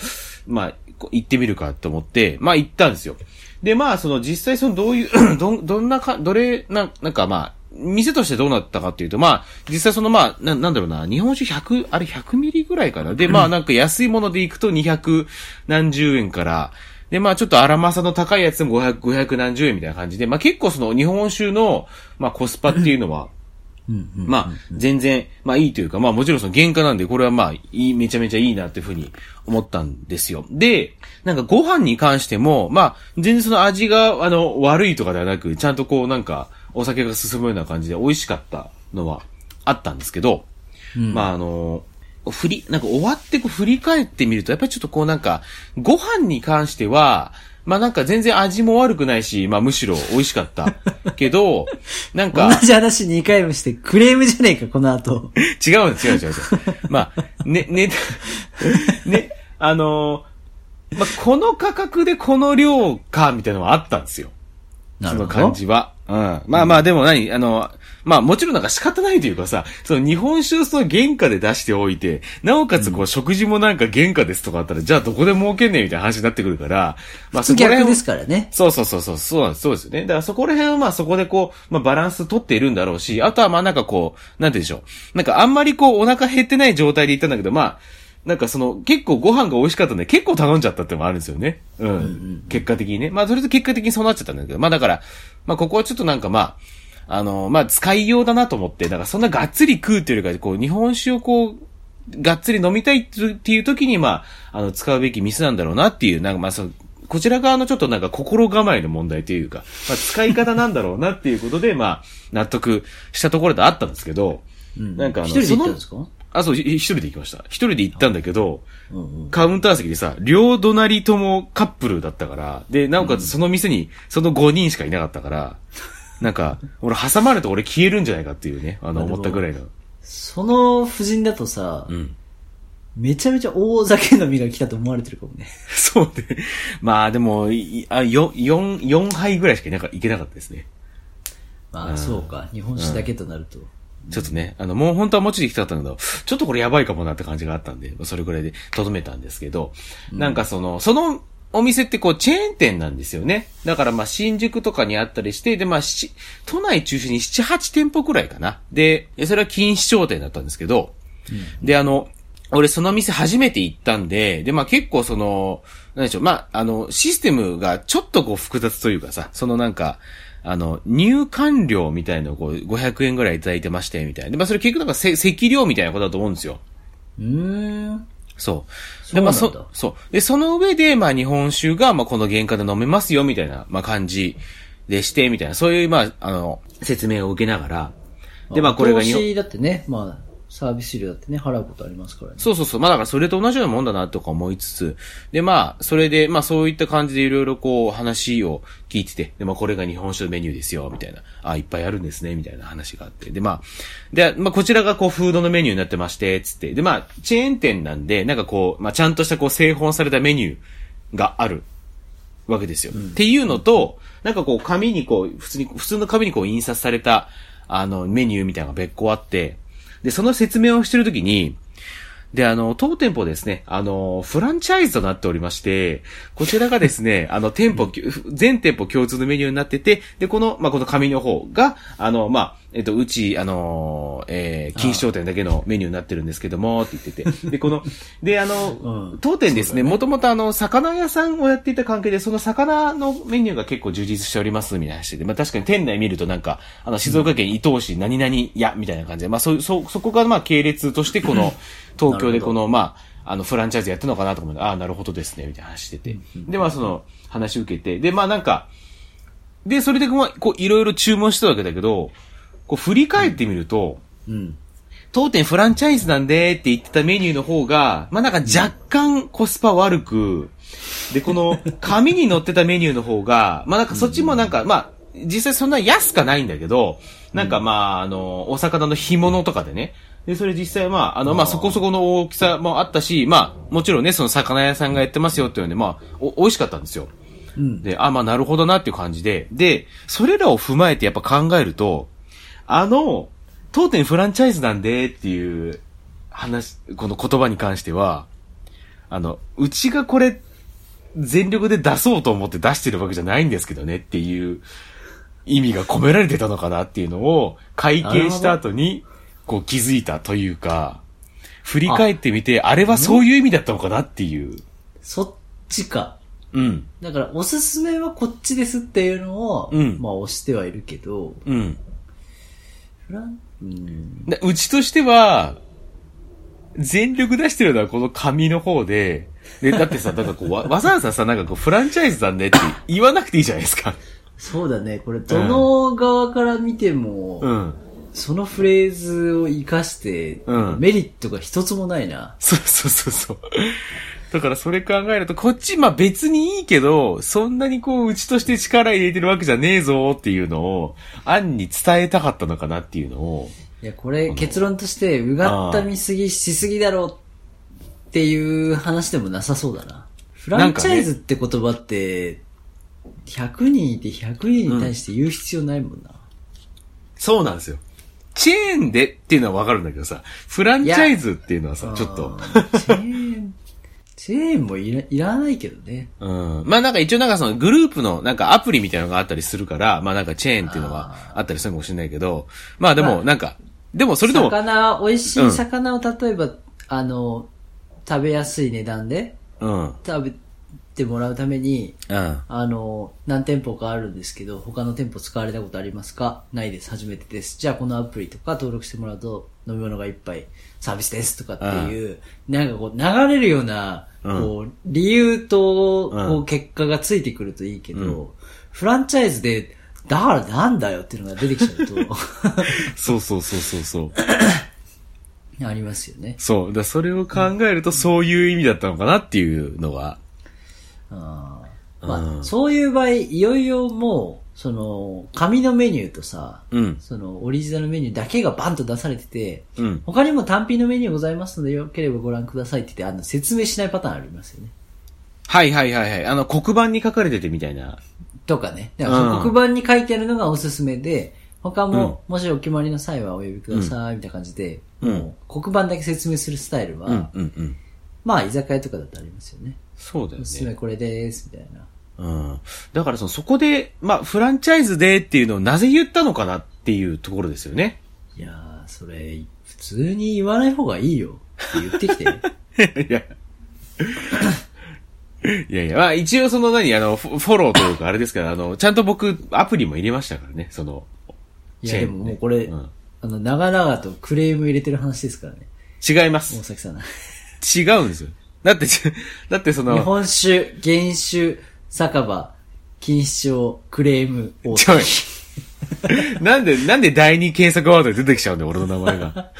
Speaker 2: まあ、行ってみるかと思って、まあ行ったんですよ。で、まあその実際そのどういう、どん、どんなか、どれ、な、なんかまあ、店としてどうなったかっていうと、まあ、実際そのまあ、な、なんだろうな、日本酒100、あれ100ミリぐらいかな。で、まあ なんか安いもので行くと200何十円から、で、まあちょっと荒政の高いやつでも500、500何十円みたいな感じで、まあ結構その日本酒の、まあコスパっていうのは、まあ、全然、まあいいというか、まあもちろんその原価なんで、これはまあ、いい、めちゃめちゃいいなっていうふうに思ったんですよ。で、なんかご飯に関しても、まあ、全然その味が、あの、悪いとかではなく、ちゃんとこうなんか、お酒が進むような感じで美味しかったのはあったんですけど、まああの、振り、なんか終わってこう振り返ってみると、やっぱりちょっとこうなんか、ご飯に関しては、まあなんか全然味も悪くないし、まあむしろ美味しかった。けど、なんか、
Speaker 3: 同じ話2回もして、クレームじゃねえか、この後。
Speaker 2: 違うんです、違う違う違う。まあ、ね、ね、ね、あのーまあ、この価格でこの量か、みたいなのはあったんですよ。その感じは。うん。まあまあ、でも何あの、まあもちろんなんか仕方ないというかさ、その日本酒をその原価で出しておいて、なおかつこう食事もなんか原価ですとかあったら、じゃあどこで儲けんねんみたいな話になってくるから、まあそこら辺
Speaker 3: ですからね。
Speaker 2: そうそうそうそう、そうなんです、そうですよね。だからそこら辺はまあそこでこう、まあバランス取っているんだろうし、あとはまあなんかこう、なんて言うんでしょう。なんかあんまりこうお腹減ってない状態で行ったんだけど、まあ、なんかその結構ご飯が美味しかったんで結構頼んじゃったってのもあるんですよね。うん。結果的にね。まあそれと結果的にそうなっちゃったんだけど、まあだから、まあここはちょっとなんかまあ、あの、まあ使いようだなと思って、だからそんながっつり食うっていうよりか、こう日本酒をこう、がっつり飲みたいっていう時に、まあ、あの、使うべき店なんだろうなっていう、なんかまあ、その、こちら側のちょっとなんか心構えの問題というか、まあ、使い方なんだろうなっていうことで、まあ、納得したところであったんですけど、なんかあの、
Speaker 3: 一人で行ったんですか？
Speaker 2: あ、そう、い一人で行きました。一人で行ったんだけど、
Speaker 3: うんうん。
Speaker 2: カウンター席でさ、両隣ともカップルだったから、で、なおかつその店にその5人しかいなかったから、なんか、俺挟まれて俺消えるんじゃないかっていうね、あの、思ったぐらいの。
Speaker 3: その夫人だとさ、
Speaker 2: うん。
Speaker 3: めちゃめちゃ大酒飲みが来たと思われてるかもね。
Speaker 2: そうね。まあでも、いあ、よ、4、4杯ぐらいしかいなかいけなかったですね。
Speaker 3: まあ、そうか。日本酒だけとなると。
Speaker 2: ちょっとね、あの、もう本当はもうちょい行きたかったんだけど、ちょっとこれやばいかもなって感じがあったんで、それぐらいでとどめたんですけど、なんかその、そのお店ってこう、チェーン店なんですよね。だからまあ、新宿とかにあったりして、でまあ、し都内中心に7、8店舗くらいかな。で、それは錦糸商店だったんですけど、で、あの、俺その店初めて行ったんで、で、まあ結構その、なんでしょう、まあ、あの、システムがちょっとこう複雑というかさ、そのなんか、あの、入館料みたいのをこう、500円ぐらいいただいてまして、みたいな。で、まあそれ結局なんかせ席料みたいなことだと思うんですよ。
Speaker 3: うーん。
Speaker 2: そう。で、まあそ、そう。で、その上で、まあ日本酒が、まあこの原価で飲めますよ、みたいな、まあ感じでして、みたいな、そういう、まあ、あの、説明を受けながら、で、まあこれが
Speaker 3: 投
Speaker 2: 日本、
Speaker 3: 資だってね、まあ、サービス料だってね、払うことありますからね。
Speaker 2: そうそうそう。まあだからそれと同じようなもんだなとか思いつつ、でまあ、それで、まあそういった感じでいろいろこう話を聞いてて、でまあこれが日本酒のメニューですよ、みたいな。あ、いっぱいあるんですね、みたいな話があって。でまあ、で、まあこちらがこうフードのメニューになってまして、つって。でまあ、チェーン店なんで、なんかこう、まあちゃんとしたこう製本されたメニューがあるわけですよ。っていうのと、なんかこう紙にこう、普通に、普通の紙にこう印刷された、あの、メニューみたいなのが別個あって、で、その説明をしてるときに、で、あの、当店舗ですね、あの、フランチャイズとなっておりまして、こちらがですね、あの、店舗、全店舗共通のメニューになってて、で、この、まあ、この紙の方が、あの、まあ、えっと、うち、あの、えー、錦糸商店だけのメニューになってるんですけども、って言ってて。で、この、で、あの、
Speaker 3: うん。
Speaker 2: 当店ですね、もともとあの、魚屋さんをやっていた関係で、その魚のメニューが結構充実しております、みたいな話で、まあ確かに店内見るとなんか、あの、静岡県伊東市何々屋、みたいな感じ。で、まあそう、そ、そこがまあ系列として、この、東京でこの、まあ、あの、フランチャイズやってるのかなと思って、ああ、なるほどですね、みたいな話してて。で、まあその、話受けて、で、まあなんか、で、それでこういろいろ注文してたわけだけど、こう振り返ってみると、
Speaker 3: うん。
Speaker 2: 当店フランチャイズなんでって言ってたメニューの方が、まあなんか若干コスパ悪く、で、この紙に載ってたメニューの方が、まあなんかそっちもなんか、まあ、実際そんな安かないんだけど、なんかまあ、あの、お魚の干物とかでね、で、それ実際まあ、あの、まあそこそこの大きさもあったし、まあ、もちろんね、その魚屋さんがやってますよっていうので、まあ、お、美味しかったんですよ。
Speaker 3: うん。
Speaker 2: で、あ、まあなるほどなっていう感じで、で、それらを踏まえてやっぱ考えると、あの、当店フランチャイズなんでっていう話、この言葉に関しては、あの、うちがこれ、全力で出そうと思って出してるわけじゃないんですけどねっていう意味が込められてたのかなっていうのを会計した後に、こう気づいたというか、振り返ってみて、あれはそういう意味だったのかなっていう。
Speaker 3: そっちか。
Speaker 2: うん。
Speaker 3: だから、おすすめはこっちですっていうのを、
Speaker 2: うん
Speaker 3: まあ押してはいるけど、
Speaker 2: うん。
Speaker 3: フラン、うん。
Speaker 2: でうちとしては、全力出してるのはこの紙の方で、で、だってさ、なんかこう、わ わざわざさ、なんかこう、フランチャイズだねって言わなくていいじゃないですか。
Speaker 3: そうだね。これ、どの側から見ても、
Speaker 2: うん。
Speaker 3: そのフレーズを活かして、
Speaker 2: うん
Speaker 3: メリットが一つもないな。
Speaker 2: そうそうそうそう。だからそれ考えると、こっち、まあ別にいいけど、そんなにこう、うちとして力入れてるわけじゃねえぞっていうのを、案に伝えたかったのかなっていうのを、
Speaker 3: いや、これ結論として、うがった見すぎしすぎだろうっていう話でもなさそうだな。フランチャイズって言葉って、100人いて100人に対して言う必要ないもんな。
Speaker 2: そうなんですよ。チェーンでっていうのはわかるんだけどさ、フランチャイズっていうのはさ、ちょっと。
Speaker 3: チェーン、チェーンもいらないけどね。
Speaker 2: うん。まあなんか一応なんかそのグループのなんかアプリみたいなのがあったりするから、まあなんかチェーンっていうのはあったりするかもしれないけど、まあで
Speaker 3: まあ
Speaker 2: もなんか、でもそれでも、
Speaker 3: 魚、美味し
Speaker 2: うん
Speaker 3: い魚を例えば、あの、食べやすい値段で
Speaker 2: うん。うん。
Speaker 3: 食べてもらうために、あの、何店舗かあるんですけど、他の店舗使われたことありますか？ないです。初めてです。じゃあこのアプリとか登録してもらうと、飲み物が一杯サービスですとかっていう、なんかこう流れるような、
Speaker 2: うん。
Speaker 3: こう、理由と、
Speaker 2: うん
Speaker 3: こう、結果がついてくるといいけど、
Speaker 2: うん。
Speaker 3: フランチャイズで、だからなんだよっていうのが出てきちゃうと、
Speaker 2: そうそうそうそうそう。
Speaker 3: ありますよね。
Speaker 2: そう。だそれを考えるとそういう意味だったのかなっていうのが、
Speaker 3: あー。まあ、
Speaker 2: うん
Speaker 3: そういう場合、いよいよもう、その、紙のメニューとさ、
Speaker 2: うん。
Speaker 3: その、オリジナルメニューだけがバンと出されてて、
Speaker 2: うん。
Speaker 3: 他にも単品のメニューございますので、よければご覧くださいって言って、あの、説明しないパターンありますよね。
Speaker 2: はいはいはいはい。あの、黒板に書かれててみたいな。
Speaker 3: とかね。だから
Speaker 2: うん
Speaker 3: 黒板に書いてあるのがおすすめで、他も、もしお決まりの際はお呼びください、みたいな感じで、
Speaker 2: うん
Speaker 3: もう、黒板だけ説明するスタイルは、
Speaker 2: うんうんうん。
Speaker 3: まあ、居酒屋とかだとありますよね。
Speaker 2: そうだよ
Speaker 3: おすすめ
Speaker 2: ね。
Speaker 3: これです、みたいな。
Speaker 2: うん。だからその、そこで、まあ、フランチャイズでっていうのをなぜ言ったのかなっていうところですよね。
Speaker 3: いやー、それ、普通に言わない方がいいよって言ってきて。
Speaker 2: いや。いやいや、まあ一応その何、あの、フォローというかあれですから、あの、ちゃんと僕、アプリも入れましたからね、その、
Speaker 3: いや、でももうこれ、
Speaker 2: うん
Speaker 3: あの、長々とクレーム入れてる話ですからね。
Speaker 2: 違いま
Speaker 3: 大
Speaker 2: す。
Speaker 3: 崎さん。
Speaker 2: 違うんですよ。だって、だってその、
Speaker 3: 日本酒、原酒、酒場、禁止症、クレーム、大
Speaker 2: ちょい
Speaker 3: 崎。
Speaker 2: なんで、なんで第二検索ワードで出てきちゃうんだよ、俺の名前が。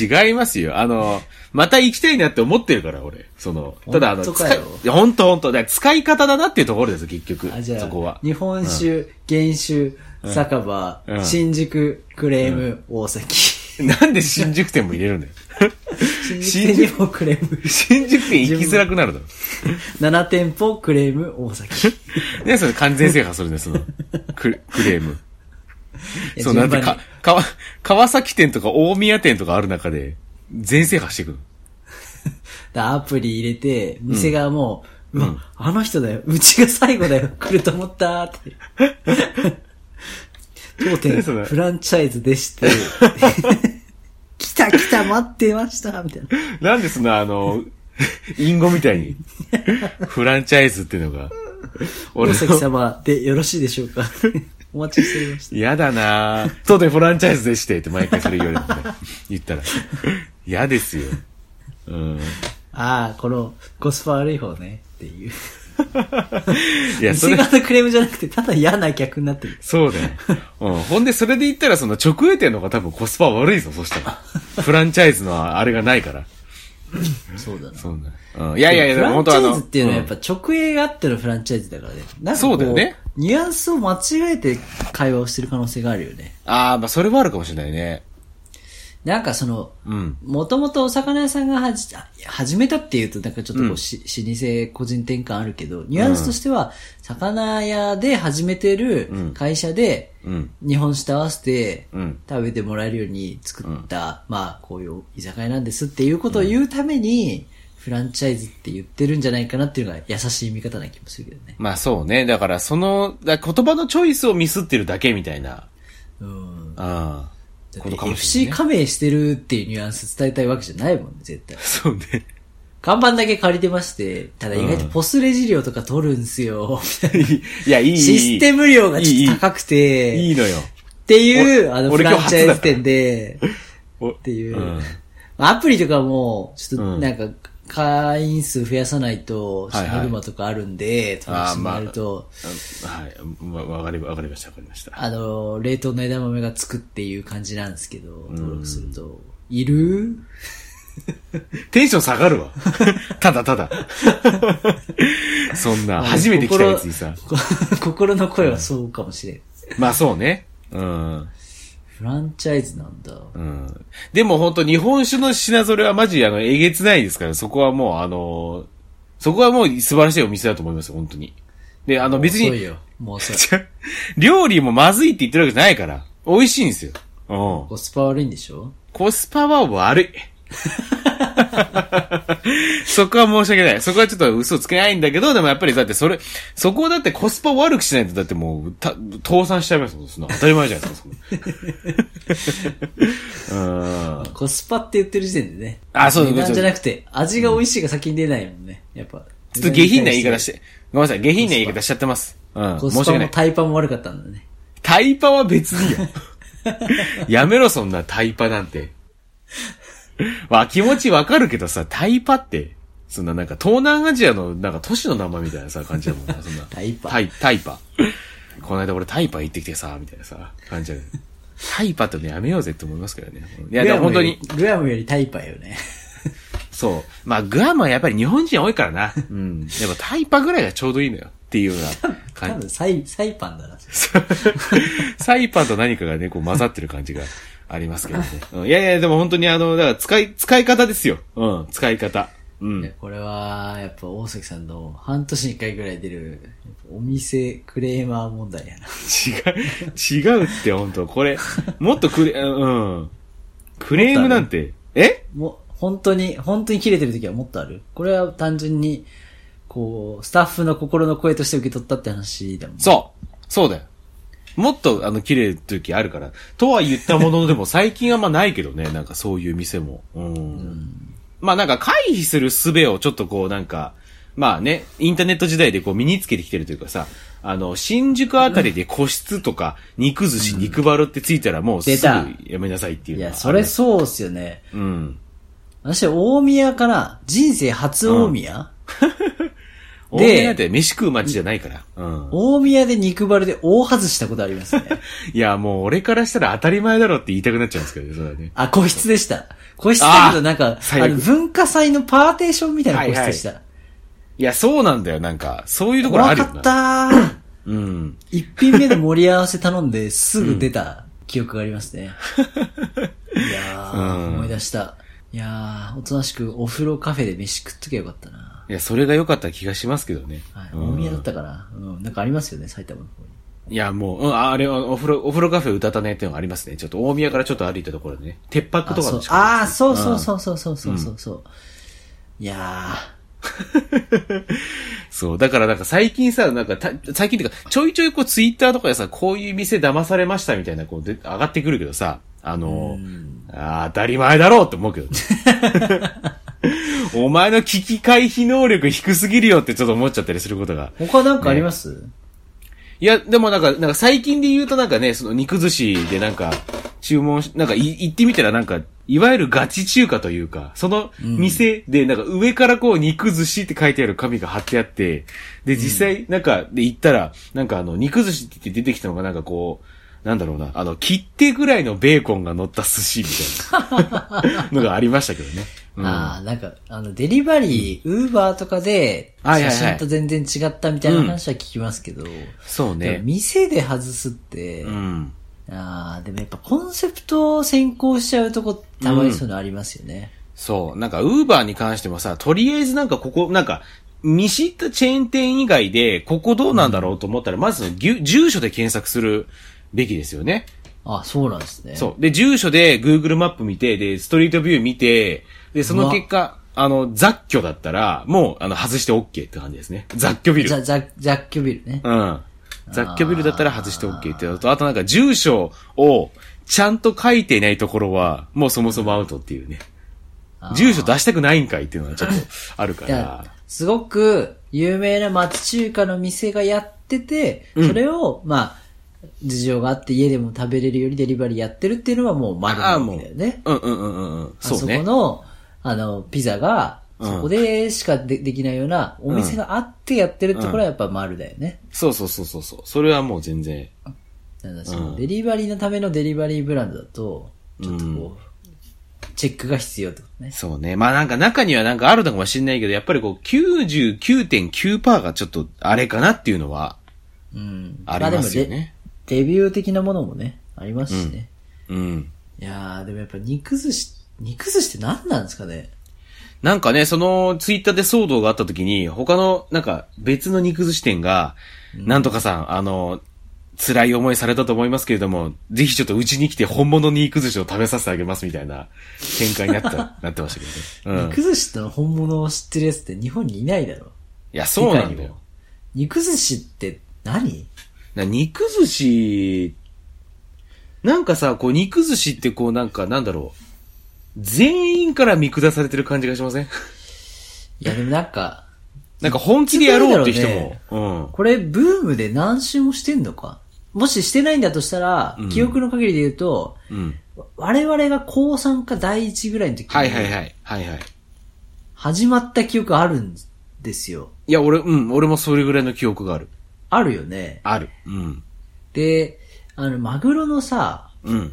Speaker 2: 違いますよ。あの、また行きたいなって思ってるから、俺。その、ただあの、使い
Speaker 3: 本当
Speaker 2: 本当本当だ使い方だなっていうところですよ、結局。
Speaker 3: あ、じゃあ
Speaker 2: そこは、。
Speaker 3: 日本酒、原酒、酒場
Speaker 2: う、ん
Speaker 3: 新宿、クレーム、大崎。
Speaker 2: なんで新宿店も入れるんだよ。
Speaker 3: 新宿店にもクレーム。
Speaker 2: 新宿店行きづらくなるだろ。
Speaker 3: 7店舗、クレーム、大崎。
Speaker 2: ね、それ完全制覇するね、その、ククレーム。そう、なんで
Speaker 3: 順番
Speaker 2: か、川、川崎店とか大宮店とかある中で、全制覇していくの。
Speaker 3: だアプリ入れて、店側も、うわ、あの人だよ。うちが最後だよ。来ると思ったーって。当店、フランチャイズでして、来た来た待ってましたみたいな。
Speaker 2: なんでそのあの、隠語みたいに、フランチャイズっていうのが、俺
Speaker 3: 大崎
Speaker 2: の、
Speaker 3: 様でよろしいでしょうかお待ちしておりました。
Speaker 2: 嫌だなぁ。当店フランチャイズでしてって毎回それ言われるんで、言ったら。嫌ですよ。うん。
Speaker 3: ああ、このコスパ悪い方ね。っていう。
Speaker 2: いや、それ、
Speaker 3: 店側のクレームじゃなくて、ただ嫌な客になってる。
Speaker 2: そうだよ。うん。ほんで、それで言ったら、その直営店の方が多分コスパ悪いぞ、そしたら。フランチャイズのあれがないから。
Speaker 3: そうだな。
Speaker 2: そうだ。うん。いやいやいや、
Speaker 3: フ
Speaker 2: でも本当あの。
Speaker 3: ランチャイズっていうのはやっ
Speaker 2: ん
Speaker 3: ぱ直営があってのフランチャイズだからね。なんかこ
Speaker 2: そうだよね。
Speaker 3: ニュアンスを間違えて会話をしてる可能性があるよね。
Speaker 2: ああ、まあそれはあるかもしれないね。
Speaker 3: なんかその、
Speaker 2: うん。
Speaker 3: もともとお魚屋さんがはじ、始めたっていうとなんかちょっとこうし、老舗個人店感あるけど、ニュアンスとしては、魚屋で始めてる会社で、
Speaker 2: うん。
Speaker 3: 日本酒と合わせて
Speaker 2: うん。
Speaker 3: 食べてもらえるように作った、まあこういう居酒屋なんですっていうことを言うために、フランチャイズって言ってるんじゃないかなっていうのが優しい見方な気もするけどね。
Speaker 2: まあそうね。だからその、言葉のチョイスをミスってるだけみたいな。
Speaker 3: うん。
Speaker 2: ああ。
Speaker 3: だって FC。加盟してるっていうニュアンス伝えたいわけじゃないもんね、絶対。
Speaker 2: そうね。
Speaker 3: 看板だけ借りてまして、ただ意外とポスレジ料とか取るんすよ、み たいな。
Speaker 2: いや、いい、いい。
Speaker 3: システム料がちょっと高くて、
Speaker 2: いいのよ。
Speaker 3: っていう、あの、フランチャイズ店で、
Speaker 2: お
Speaker 3: っていう。
Speaker 2: うん
Speaker 3: アプリとかも、ちょっと
Speaker 2: うん
Speaker 3: なんか、会員数増やさないと、
Speaker 2: はいはい
Speaker 3: ノルマとかあるんで、登録してもらえると、
Speaker 2: はい。わわかり、わかりました、わかりました。
Speaker 3: あの、冷凍の枝豆がつくっていう感じなんですけど、登録すると、いる？
Speaker 2: テンション下がるわ。ただただ。そんな、初めて来たやつにさ。
Speaker 3: こ心の声はそうかもしれん。
Speaker 2: まあそうね。うん。
Speaker 3: フランチャイズなんだ。
Speaker 2: うん。でも本当日本酒の品揃えはマジあの、えげつないですから、そこはもうあの、そこはもう素晴らしいお店だと思いますよ、本当に。で、あの別に、
Speaker 3: 遅いよ。もう
Speaker 2: 料理もまずいって言ってるわけじゃないから、美味しいんですよ。うん。
Speaker 3: コスパ悪いんでしょ？
Speaker 2: コスパは悪い。そこは申し訳ない。そこはちょっと嘘つけないんだけど、でもやっぱりだってそれ、そこをだってコスパを悪くしないと、だってもう、た、倒産しちゃいますもん。そんな当たり前じゃないですか、そんなうん。
Speaker 3: コスパって言ってる時点でね。
Speaker 2: あそう
Speaker 3: 値段じゃなくて、味が美味しいが先に出ないもんね。やっぱ。
Speaker 2: ちょっと下品な言い方して、ごめんなさい、下品な言い方しちゃってます。うん。
Speaker 3: コスパも。タイパも悪かったんだね。
Speaker 2: タイパは別によ。やめろ、そんなタイパなんて。まあ、気持ちわかるけどさ、タイパって、そんななんか東南アジアのなんか都市の名前みたいなさ、感じだもんな、そんな。
Speaker 3: タイパ
Speaker 2: タイ、タイパ。この間俺タイパ行ってきてさ、みたいなさ、感じだね。タイパってのやめようぜって思いますけどね。いや、でも本当に、
Speaker 3: グアムよりタイパよね。
Speaker 2: そう。まあ、グアムはやっぱり日本人多いからな。うん。やっぱタイパぐらいがちょうどいいのよ。っていうような
Speaker 3: 多
Speaker 2: 感じ。
Speaker 3: 分サイ、サイパンだな。
Speaker 2: サイパンと何かがね、こう混ざってる感じがありますけどね。うん、いやいや、でも本当にあの、だから使い、使い方ですよ。うん、使い方。うん。
Speaker 3: これは、やっぱ大崎さんの半年に一回ぐらい出る、お店クレーマー問題やな。
Speaker 2: 違う、違うって本当これ、もっとクレ、うん。クレームなんて、え？
Speaker 3: もう、本当に、本当に切れてる時はもっとある？これは単純に、こう、スタッフの心の声として受け取ったって話だもん。
Speaker 2: そう。そうだよ。もっと、あの、綺麗る時あるから。とは言ったものの、でも最近はまあないけどね、なんかそういう店も。うん。まあなんか回避する術をちょっとこうなんか、まあね、インターネット時代でこう身につけてきてるというかさ、あの、新宿あたりで個室とか、肉寿司、肉バルってついたらもうすぐやめなさいっていう
Speaker 3: いや、それそうっすよね。
Speaker 2: うん。
Speaker 3: 私、大宮かな人生初大宮、
Speaker 2: 大宮なんて飯食う街じゃないから。うん。
Speaker 3: 大宮で肉バルで大外したことありますね。
Speaker 2: いや、もう俺からしたら当たり前だろって言いたくなっちゃうんですけどね、それはね。
Speaker 3: あ、個室でした。個室だけどなんか、あの文化祭のパーテーションみたいな個室でした。
Speaker 2: いや、そうなんだよ、なんか、そういうところあるよな。
Speaker 3: 怖かったー。
Speaker 2: うん。
Speaker 3: 一品目で盛り合わせ頼んですぐ出た記憶がありますね。いやー、
Speaker 2: うん
Speaker 3: 思い出した。いやー、おとなしくお風呂カフェで飯食っときゃよかったな。
Speaker 2: いや、それが良かった気がしますけどね。
Speaker 3: はい、
Speaker 2: うん
Speaker 3: 大宮だったかな。うん、なんかありますよね、埼玉の方に。
Speaker 2: いや、もう、うん、ああれ、お風呂、お風呂カフェ歌ったねっていうのがありますね。ちょっと大宮からちょっと歩いたところでね。鉄泊とかの近く
Speaker 3: あー、そうそう
Speaker 2: う
Speaker 3: そうそうそうそうそうそう。いや
Speaker 2: ん。そう。だからなんか最近さ、なんかた、最近っていうか、ちょいちょいこうツイッターとかでさ、こういう店騙されましたみたいな、こうで、上がってくるけどさ、あの、あー当たり前だろうって思うけどね。お前の危機回避能力低すぎるよってちょっと思っちゃったりすることが。
Speaker 3: ー、他なんかあります、
Speaker 2: いや、でもなんか、なんか最近で言うとなんかね、その肉寿司でなんか、注文し、なんかい行ってみたらなんか、いわゆるガチ中華というか、その店でなんか上からこう肉寿司って書いてある紙が貼ってあって、で、実際なんかで行ったら、なんかあの、肉寿司って言って出てきたのがなんかこう、なんだろうな、あの、切手ぐらいのベーコンが乗った寿司みたいな。のがありましたけどね。うん
Speaker 3: ああ、なんか、あの、デリバリー、ウーバーとかで、写真と全然違ったみたいな話は聞きますけど、
Speaker 2: そうね。
Speaker 3: 店で外すって、
Speaker 2: うん。
Speaker 3: ああ、でもやっぱコンセプトを先行しちゃうとこ、たまにそういうのありますよね。
Speaker 2: そう。なんか、ウーバーに関してもさ、とりあえずなんかここ、なんか、見知ったチェーン店以外で、ここどうなんだろうと思ったら、まず、住所で検索するべきですよね。
Speaker 3: あそうなんですね。
Speaker 2: そう。で、住所で Google マップ見て、で、ストリートビュー見て、で、その結果、あの、雑居だったら、もう、あの、外して OK って感じですね。雑居ビル。
Speaker 3: ざ、ざ、雑居ビルね。
Speaker 2: うん。雑居ビルだったら外して OK ってやると、あとなんか住所をちゃんと書いていないところは、もうそもそもアウトっていうね。住所出したくないんかいっていうのがちょっとあるから。、
Speaker 3: すごく有名な町中華の店がやってて、
Speaker 2: うん
Speaker 3: それを、まあ、事情があって家でも食べれるよりデリバリーやってるっていうのはもう丸なわけだよね。
Speaker 2: うんうんうんうんうん。
Speaker 3: あそこ
Speaker 2: そうね。
Speaker 3: の、あの、ピザが、
Speaker 2: うん
Speaker 3: そこでしかでできないようなお店があってやってるところはやっぱ丸だよね。
Speaker 2: そうそうそうそうそう。それはもう全然。
Speaker 3: なんだそのデリバリーのためのデリバリーブランドだと、ちょっとこう、チェックが必要ってことね。
Speaker 2: そうね。まあなんか中にはなんかあるのかもしれないけど、やっぱりこう99.9%がちょっとあれかなっていうのは
Speaker 3: うん。
Speaker 2: ありますよ
Speaker 3: あでも
Speaker 2: ね。
Speaker 3: レレビュー的なものもね、ありますしね。
Speaker 2: うん。
Speaker 3: いやー、でもやっぱ肉寿司、肉寿司って何なんですかね？
Speaker 2: なんかね、そのツイッターで騒動があった時に、他のなんか別の肉寿司店が、なんとかさん、あの、辛い思いされたと思いますけれども、ぜひちょっとうちに来て本物の肉寿司を食べさせてあげますみたいな展開になった、なってましたけどね。うん。
Speaker 3: 肉寿司の本物を知ってるやつって日本にいないだろ。
Speaker 2: いや、そうなんだよ。
Speaker 3: 肉寿司って何？
Speaker 2: な肉寿司、なんかさ、こう肉寿司ってこうなんかなんだろう。全員から見下されてる感じがしません？
Speaker 3: いやでもなんか、
Speaker 2: なんか本気でやろうって人
Speaker 3: いつぐらいだ
Speaker 2: も。
Speaker 3: これブームで何周もしてんのか？もししてないんだとしたら、
Speaker 2: うん
Speaker 3: 記憶の限りで言うと、
Speaker 2: うん。うん。
Speaker 3: 我々が高3か第1ぐらいの時に、
Speaker 2: はいはいはい。はいはい。
Speaker 3: 始まった記憶あるんですよ。
Speaker 2: いや、俺、うん、俺もそれぐらいの記憶がある。
Speaker 3: あるよね。
Speaker 2: ある。うん。
Speaker 3: で、あの、マグロのさ、
Speaker 2: うん。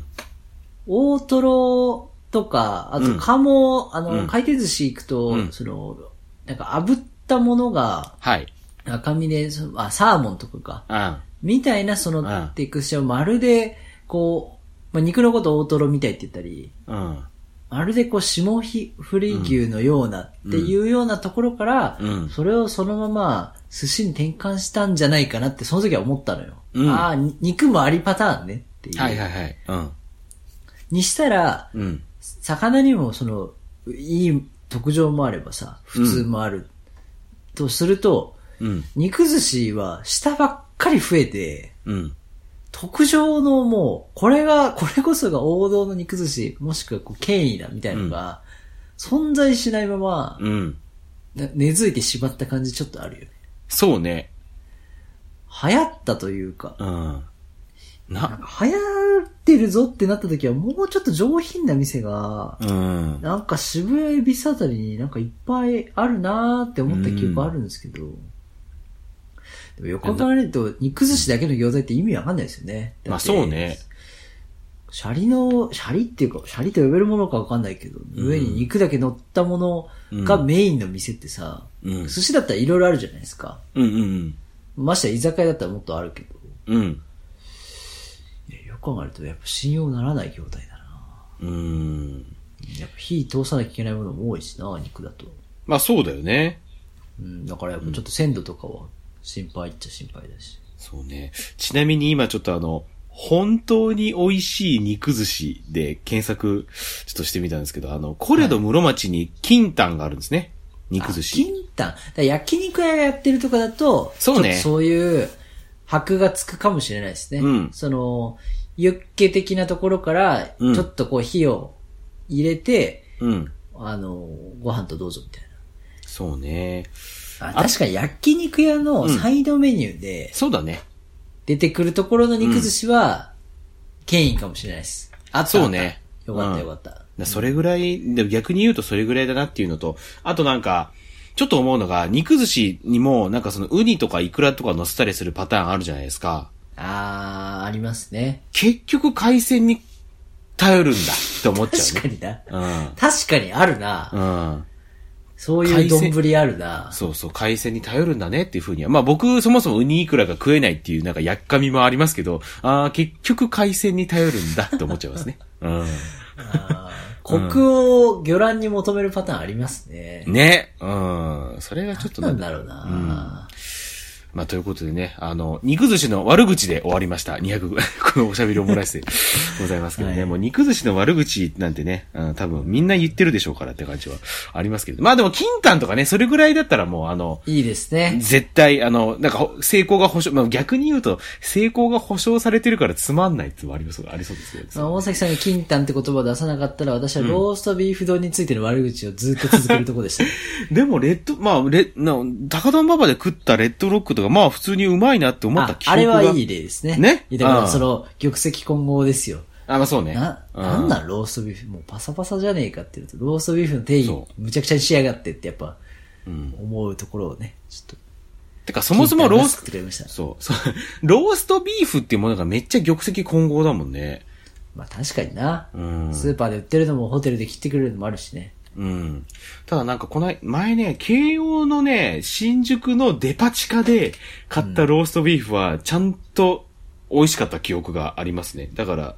Speaker 3: 大トロとか、あと、
Speaker 2: うん
Speaker 3: カモ、あの、
Speaker 2: うん
Speaker 3: 回転寿司行くと、
Speaker 2: うん
Speaker 3: その、なんか炙ったものが、
Speaker 2: はい。
Speaker 3: 赤身で、あ、サーモンとかか。
Speaker 2: あ
Speaker 3: みたいな、そ
Speaker 2: うん
Speaker 3: の、テクスチャーをまるで、こう、まあ、肉のことを大トロみたいって言ったり、
Speaker 2: うん。
Speaker 3: まるでこう、霜降り牛のようなっていうようなところから、
Speaker 2: うん
Speaker 3: それをそのまま寿司に転換したんじゃないかなって、その時は思ったのよ。
Speaker 2: うん
Speaker 3: ああ、に肉もありパターンねっていう。
Speaker 2: はいはいはい。うん。
Speaker 3: にしたら、
Speaker 2: うん。
Speaker 3: 魚にもその、いい特徴もあればさ、普通もある。とすると、
Speaker 2: うん。
Speaker 3: 肉寿司は下ばっかり増えて、
Speaker 2: うん。
Speaker 3: 特上のもう、これが、これこそが王道の肉寿司、もしくはこう権威だみたいなのが、存在しないまま、
Speaker 2: うん。
Speaker 3: な根付いてしまった感じちょっとあるよね。
Speaker 2: そうね。
Speaker 3: 流行ったというか、
Speaker 2: うん。な、
Speaker 3: 流行ってるぞってなった時はもうちょっと上品な店が、
Speaker 2: うん。
Speaker 3: なんか渋谷恵比寿あたりになんかいっぱいあるなーって思った記憶あるんですけど、でも横考えると肉寿司だけの餃子って意味わかんないですよね。
Speaker 2: まあそうね。
Speaker 3: シャリの、シャリっていうか、シャリと呼べるものかわかんないけど、上に肉だけ乗ったものがメインの店ってさ、
Speaker 2: うん
Speaker 3: 寿司だったらいろいろあるじゃないですか。
Speaker 2: うんうん
Speaker 3: ましてや居酒屋だったらもっとあるけど、
Speaker 2: うん。
Speaker 3: 考えるとやっぱ信用ならない業態だな。
Speaker 2: うん。
Speaker 3: やっぱ火通さなきゃいけないものも多いしな、肉だと。
Speaker 2: まあそうだよね。
Speaker 3: うん、だからやっぱちょっと鮮度とかは心配っちゃ心配だし。
Speaker 2: そうね。ちなみに今ちょっとあの、本当に美味しい肉寿司で検索ちょっとしてみたんですけど、あの、コレド室町に金丹があるんですね。肉寿司。
Speaker 3: 金丹。焼肉屋がやってるとかだと、
Speaker 2: そうね
Speaker 3: そういう箔がつくかもしれないですね。
Speaker 2: うん
Speaker 3: その、ユッケ的なところから、
Speaker 2: うん
Speaker 3: ちょっとこう火を入れて、
Speaker 2: うん。
Speaker 3: あの、ご飯とどうぞみたい
Speaker 2: そうね。
Speaker 3: な。あ確かに焼肉屋のサイドメニューで
Speaker 2: そうだね。
Speaker 3: 出てくるところの肉寿司は、権威かもしれないです。あ
Speaker 2: そうね
Speaker 3: よかっ
Speaker 2: うん
Speaker 3: たよかった。
Speaker 2: だそれぐらい、でも逆に言うとそれぐらいだなっていうのと、あとなんか、ちょっと思うのが、肉寿司にも、なんかそのウニとかイクラとか乗せたりするパターンあるじゃないですか。
Speaker 3: あー、ありますね。
Speaker 2: 結局海鮮に頼るんだって思っちゃうね。
Speaker 3: 確かにな。
Speaker 2: うん。
Speaker 3: 確かにあるな。
Speaker 2: うん。
Speaker 3: そういう丼あるな。
Speaker 2: そうそう、海鮮に頼るんだねっていうふうには。まあ僕、そもそもウニイクラが食えないっていうなんかやっかみもありますけど、ああ、結局海鮮に頼るんだって思っちゃいますね。うん。
Speaker 3: あーコクを魚卵に求めるパターンありますね。
Speaker 2: ね。うん。それがちょっと
Speaker 3: なんだろうな、
Speaker 2: まあ、ということでね、あの、肉寿司の悪口で終わりました。200、このおしゃべりオムライスでございますけどね。
Speaker 3: はい
Speaker 2: もう肉寿司の悪口なんてね、うん多分みんな言ってるでしょうからって感じはありますけど。まあでも、金丹とかね、それぐらいだったらもうあの、
Speaker 3: いいですね。
Speaker 2: 絶対、あの、なんかほ、成功が保証、まあ逆に言うと、成功が保証されてるからつまんないってありますありそうですけど。
Speaker 3: まあ大崎さんが金丹って言葉を出さなかったら、私はローストビーフ丼についての悪口をずっと続けるところでした。
Speaker 2: でも、レッド、まあ、レな、高田馬場で食ったレッドロックとか、まあ、普通にうまいなって思った
Speaker 3: あ
Speaker 2: 記憶が。
Speaker 3: あれはいい例ですね。
Speaker 2: ね？
Speaker 3: だか
Speaker 2: ああ
Speaker 3: ら、その、玉石混合ですよ。
Speaker 2: あ、まあそうね。
Speaker 3: な、
Speaker 2: うん
Speaker 3: なんなんローストビーフ、もうパサパサじゃねえかっていうと、ローストビーフの定義
Speaker 2: そ、
Speaker 3: むちゃくちゃにしやがってってやっぱ、
Speaker 2: うん。
Speaker 3: 思うところをね、ちょっと。
Speaker 2: てか、そもそもロース
Speaker 3: てくれました。
Speaker 2: そう、そう、ローストビーフっていうものがめっちゃ玉石混合だもんね。
Speaker 3: まあ確かにな。
Speaker 2: うん。
Speaker 3: スーパーで売ってるのもホテルで切ってくれるのもあるしね。
Speaker 2: うん。ただなんかこの前ね、慶応のね、新宿のデパ地下で買ったローストビーフはちゃんと美味しかった記憶がありますね。だから、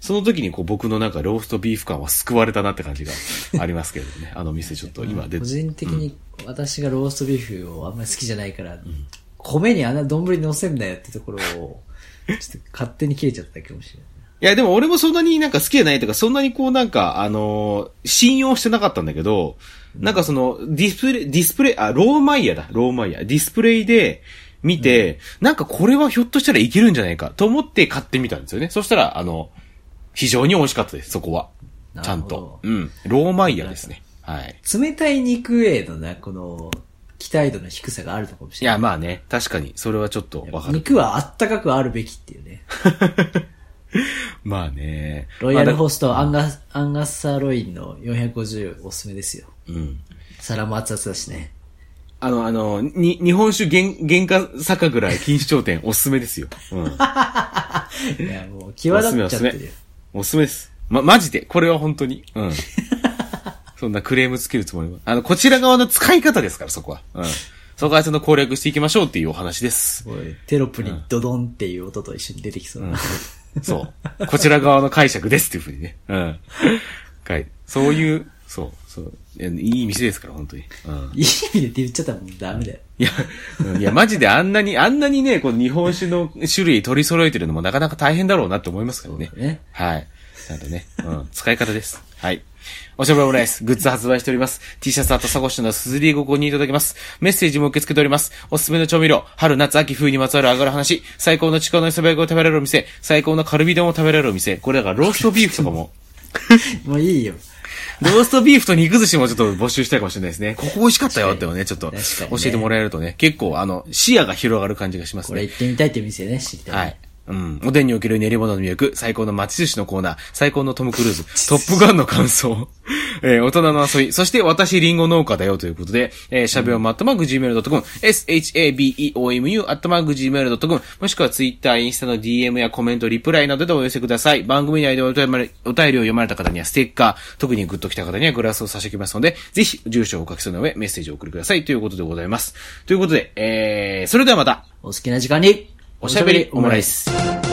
Speaker 2: その時にこう僕のなんかローストビーフ感は救われたなって感じがありますけどね。あの店ちょっと今で
Speaker 3: 個。人的に私がローストビーフをあんまり好きじゃないから、米にあんな丼に乗せんなよってところを、ちょっと勝手に切れちゃったかもしれない。
Speaker 2: いや、でも俺もそんなになんか好きじゃないとか、そんなにこうなんか、あのー信用してなかったんだけど、なんかその、ディスプレイ、ディスプレイ、あ、ローマイヤーだ、ローマイヤー。ディスプレイで見て、なんかこれはひょっとしたらいけるんじゃないかと思って買ってみたんですよね。そしたら、あの、非常に美味しかったです、そこは。ちゃんと。うん。ローマイヤーですね。はい。
Speaker 3: 冷たい肉へのな、この、期待度の低さがあるのかもしれない。
Speaker 2: いや、まあね、確かに、それはちょっとわかる。
Speaker 3: 肉はあったかくあるべきっていうね。
Speaker 2: まあね。
Speaker 3: ロイヤルホ
Speaker 2: ス
Speaker 3: ストアンガス、アンガスサーロインの450おすすめですよ。
Speaker 2: うん。
Speaker 3: 皿も熱々だしね。
Speaker 2: あの、あの、に、日本酒原、原価酒ぐらい錦糸町店おすすめですよ。うん。
Speaker 3: いや、もう、際立っちゃってるよ。
Speaker 2: おすすめです。ま、マジで？これは本当に？うん。そんなクレームつけるつもりは。あの、こちら側の使い方ですから、そこは。うん。そこはその攻略していきましょうっていうお話です。
Speaker 3: テロップにドドンっていう音と一緒に出てきそうな。
Speaker 2: そう。こちら側の解釈ですっていうふうにね。うん。はい。そういう、そう、そう。いやいい店ですから、本当に。うん。
Speaker 3: いい意味でって言っちゃったらもうダメだよ。
Speaker 2: いや、うんいや、マジであんなに、あんなにね、この日本酒の種類取り揃えてるのもなかなか大変だろうなって思いますからね。
Speaker 3: ね。
Speaker 2: はい。ちゃんとね、うん、使い方です。はい。おしゃべりオムライス、グッズ発売しております。T シャツ、あとサコッシュのすずりご購入いただけます。メッセージも受け付けております。おすすめの調味料、春、夏、秋、冬にまつわる上がる話、最高のちくわの磯辺焼きを食べられるお店、最高のカルビ丼を食べられるお店、これだからローストビーフとかも、
Speaker 3: もういいよ。
Speaker 2: ローストビーフと肉寿司もちょっと募集したいかもしれないですね。ここ美味しかったよってね、ちょっと教えてもらえるとね、結構あの、視野が広がる感じがしますね。
Speaker 3: これ行ってみたいって店ね、知りたい。
Speaker 2: はい。うん。おでんにおける練り物の魅力、最高の町寿司のコーナー、最高のトム・クルーズ、トップガンの感想、えー大人の遊び、そして私リンゴ農家だよということで、えー、しゃべおま、アットマーク Gmail.com、shabeomu、アットマーク Gmail.com、もしくはツイッター、インスタの DM やコメント、リプライなどでお寄せください。番組内でお便りを読まれた方にはステッカー、特にグッと来た方にはグラスを差し上げますので、ぜひ、住所をお書き添えの上、メッセージをお送りください。ということでございます。ということで、えー、それではまた、
Speaker 3: お好きな時間に、
Speaker 2: おしゃべりオムライス。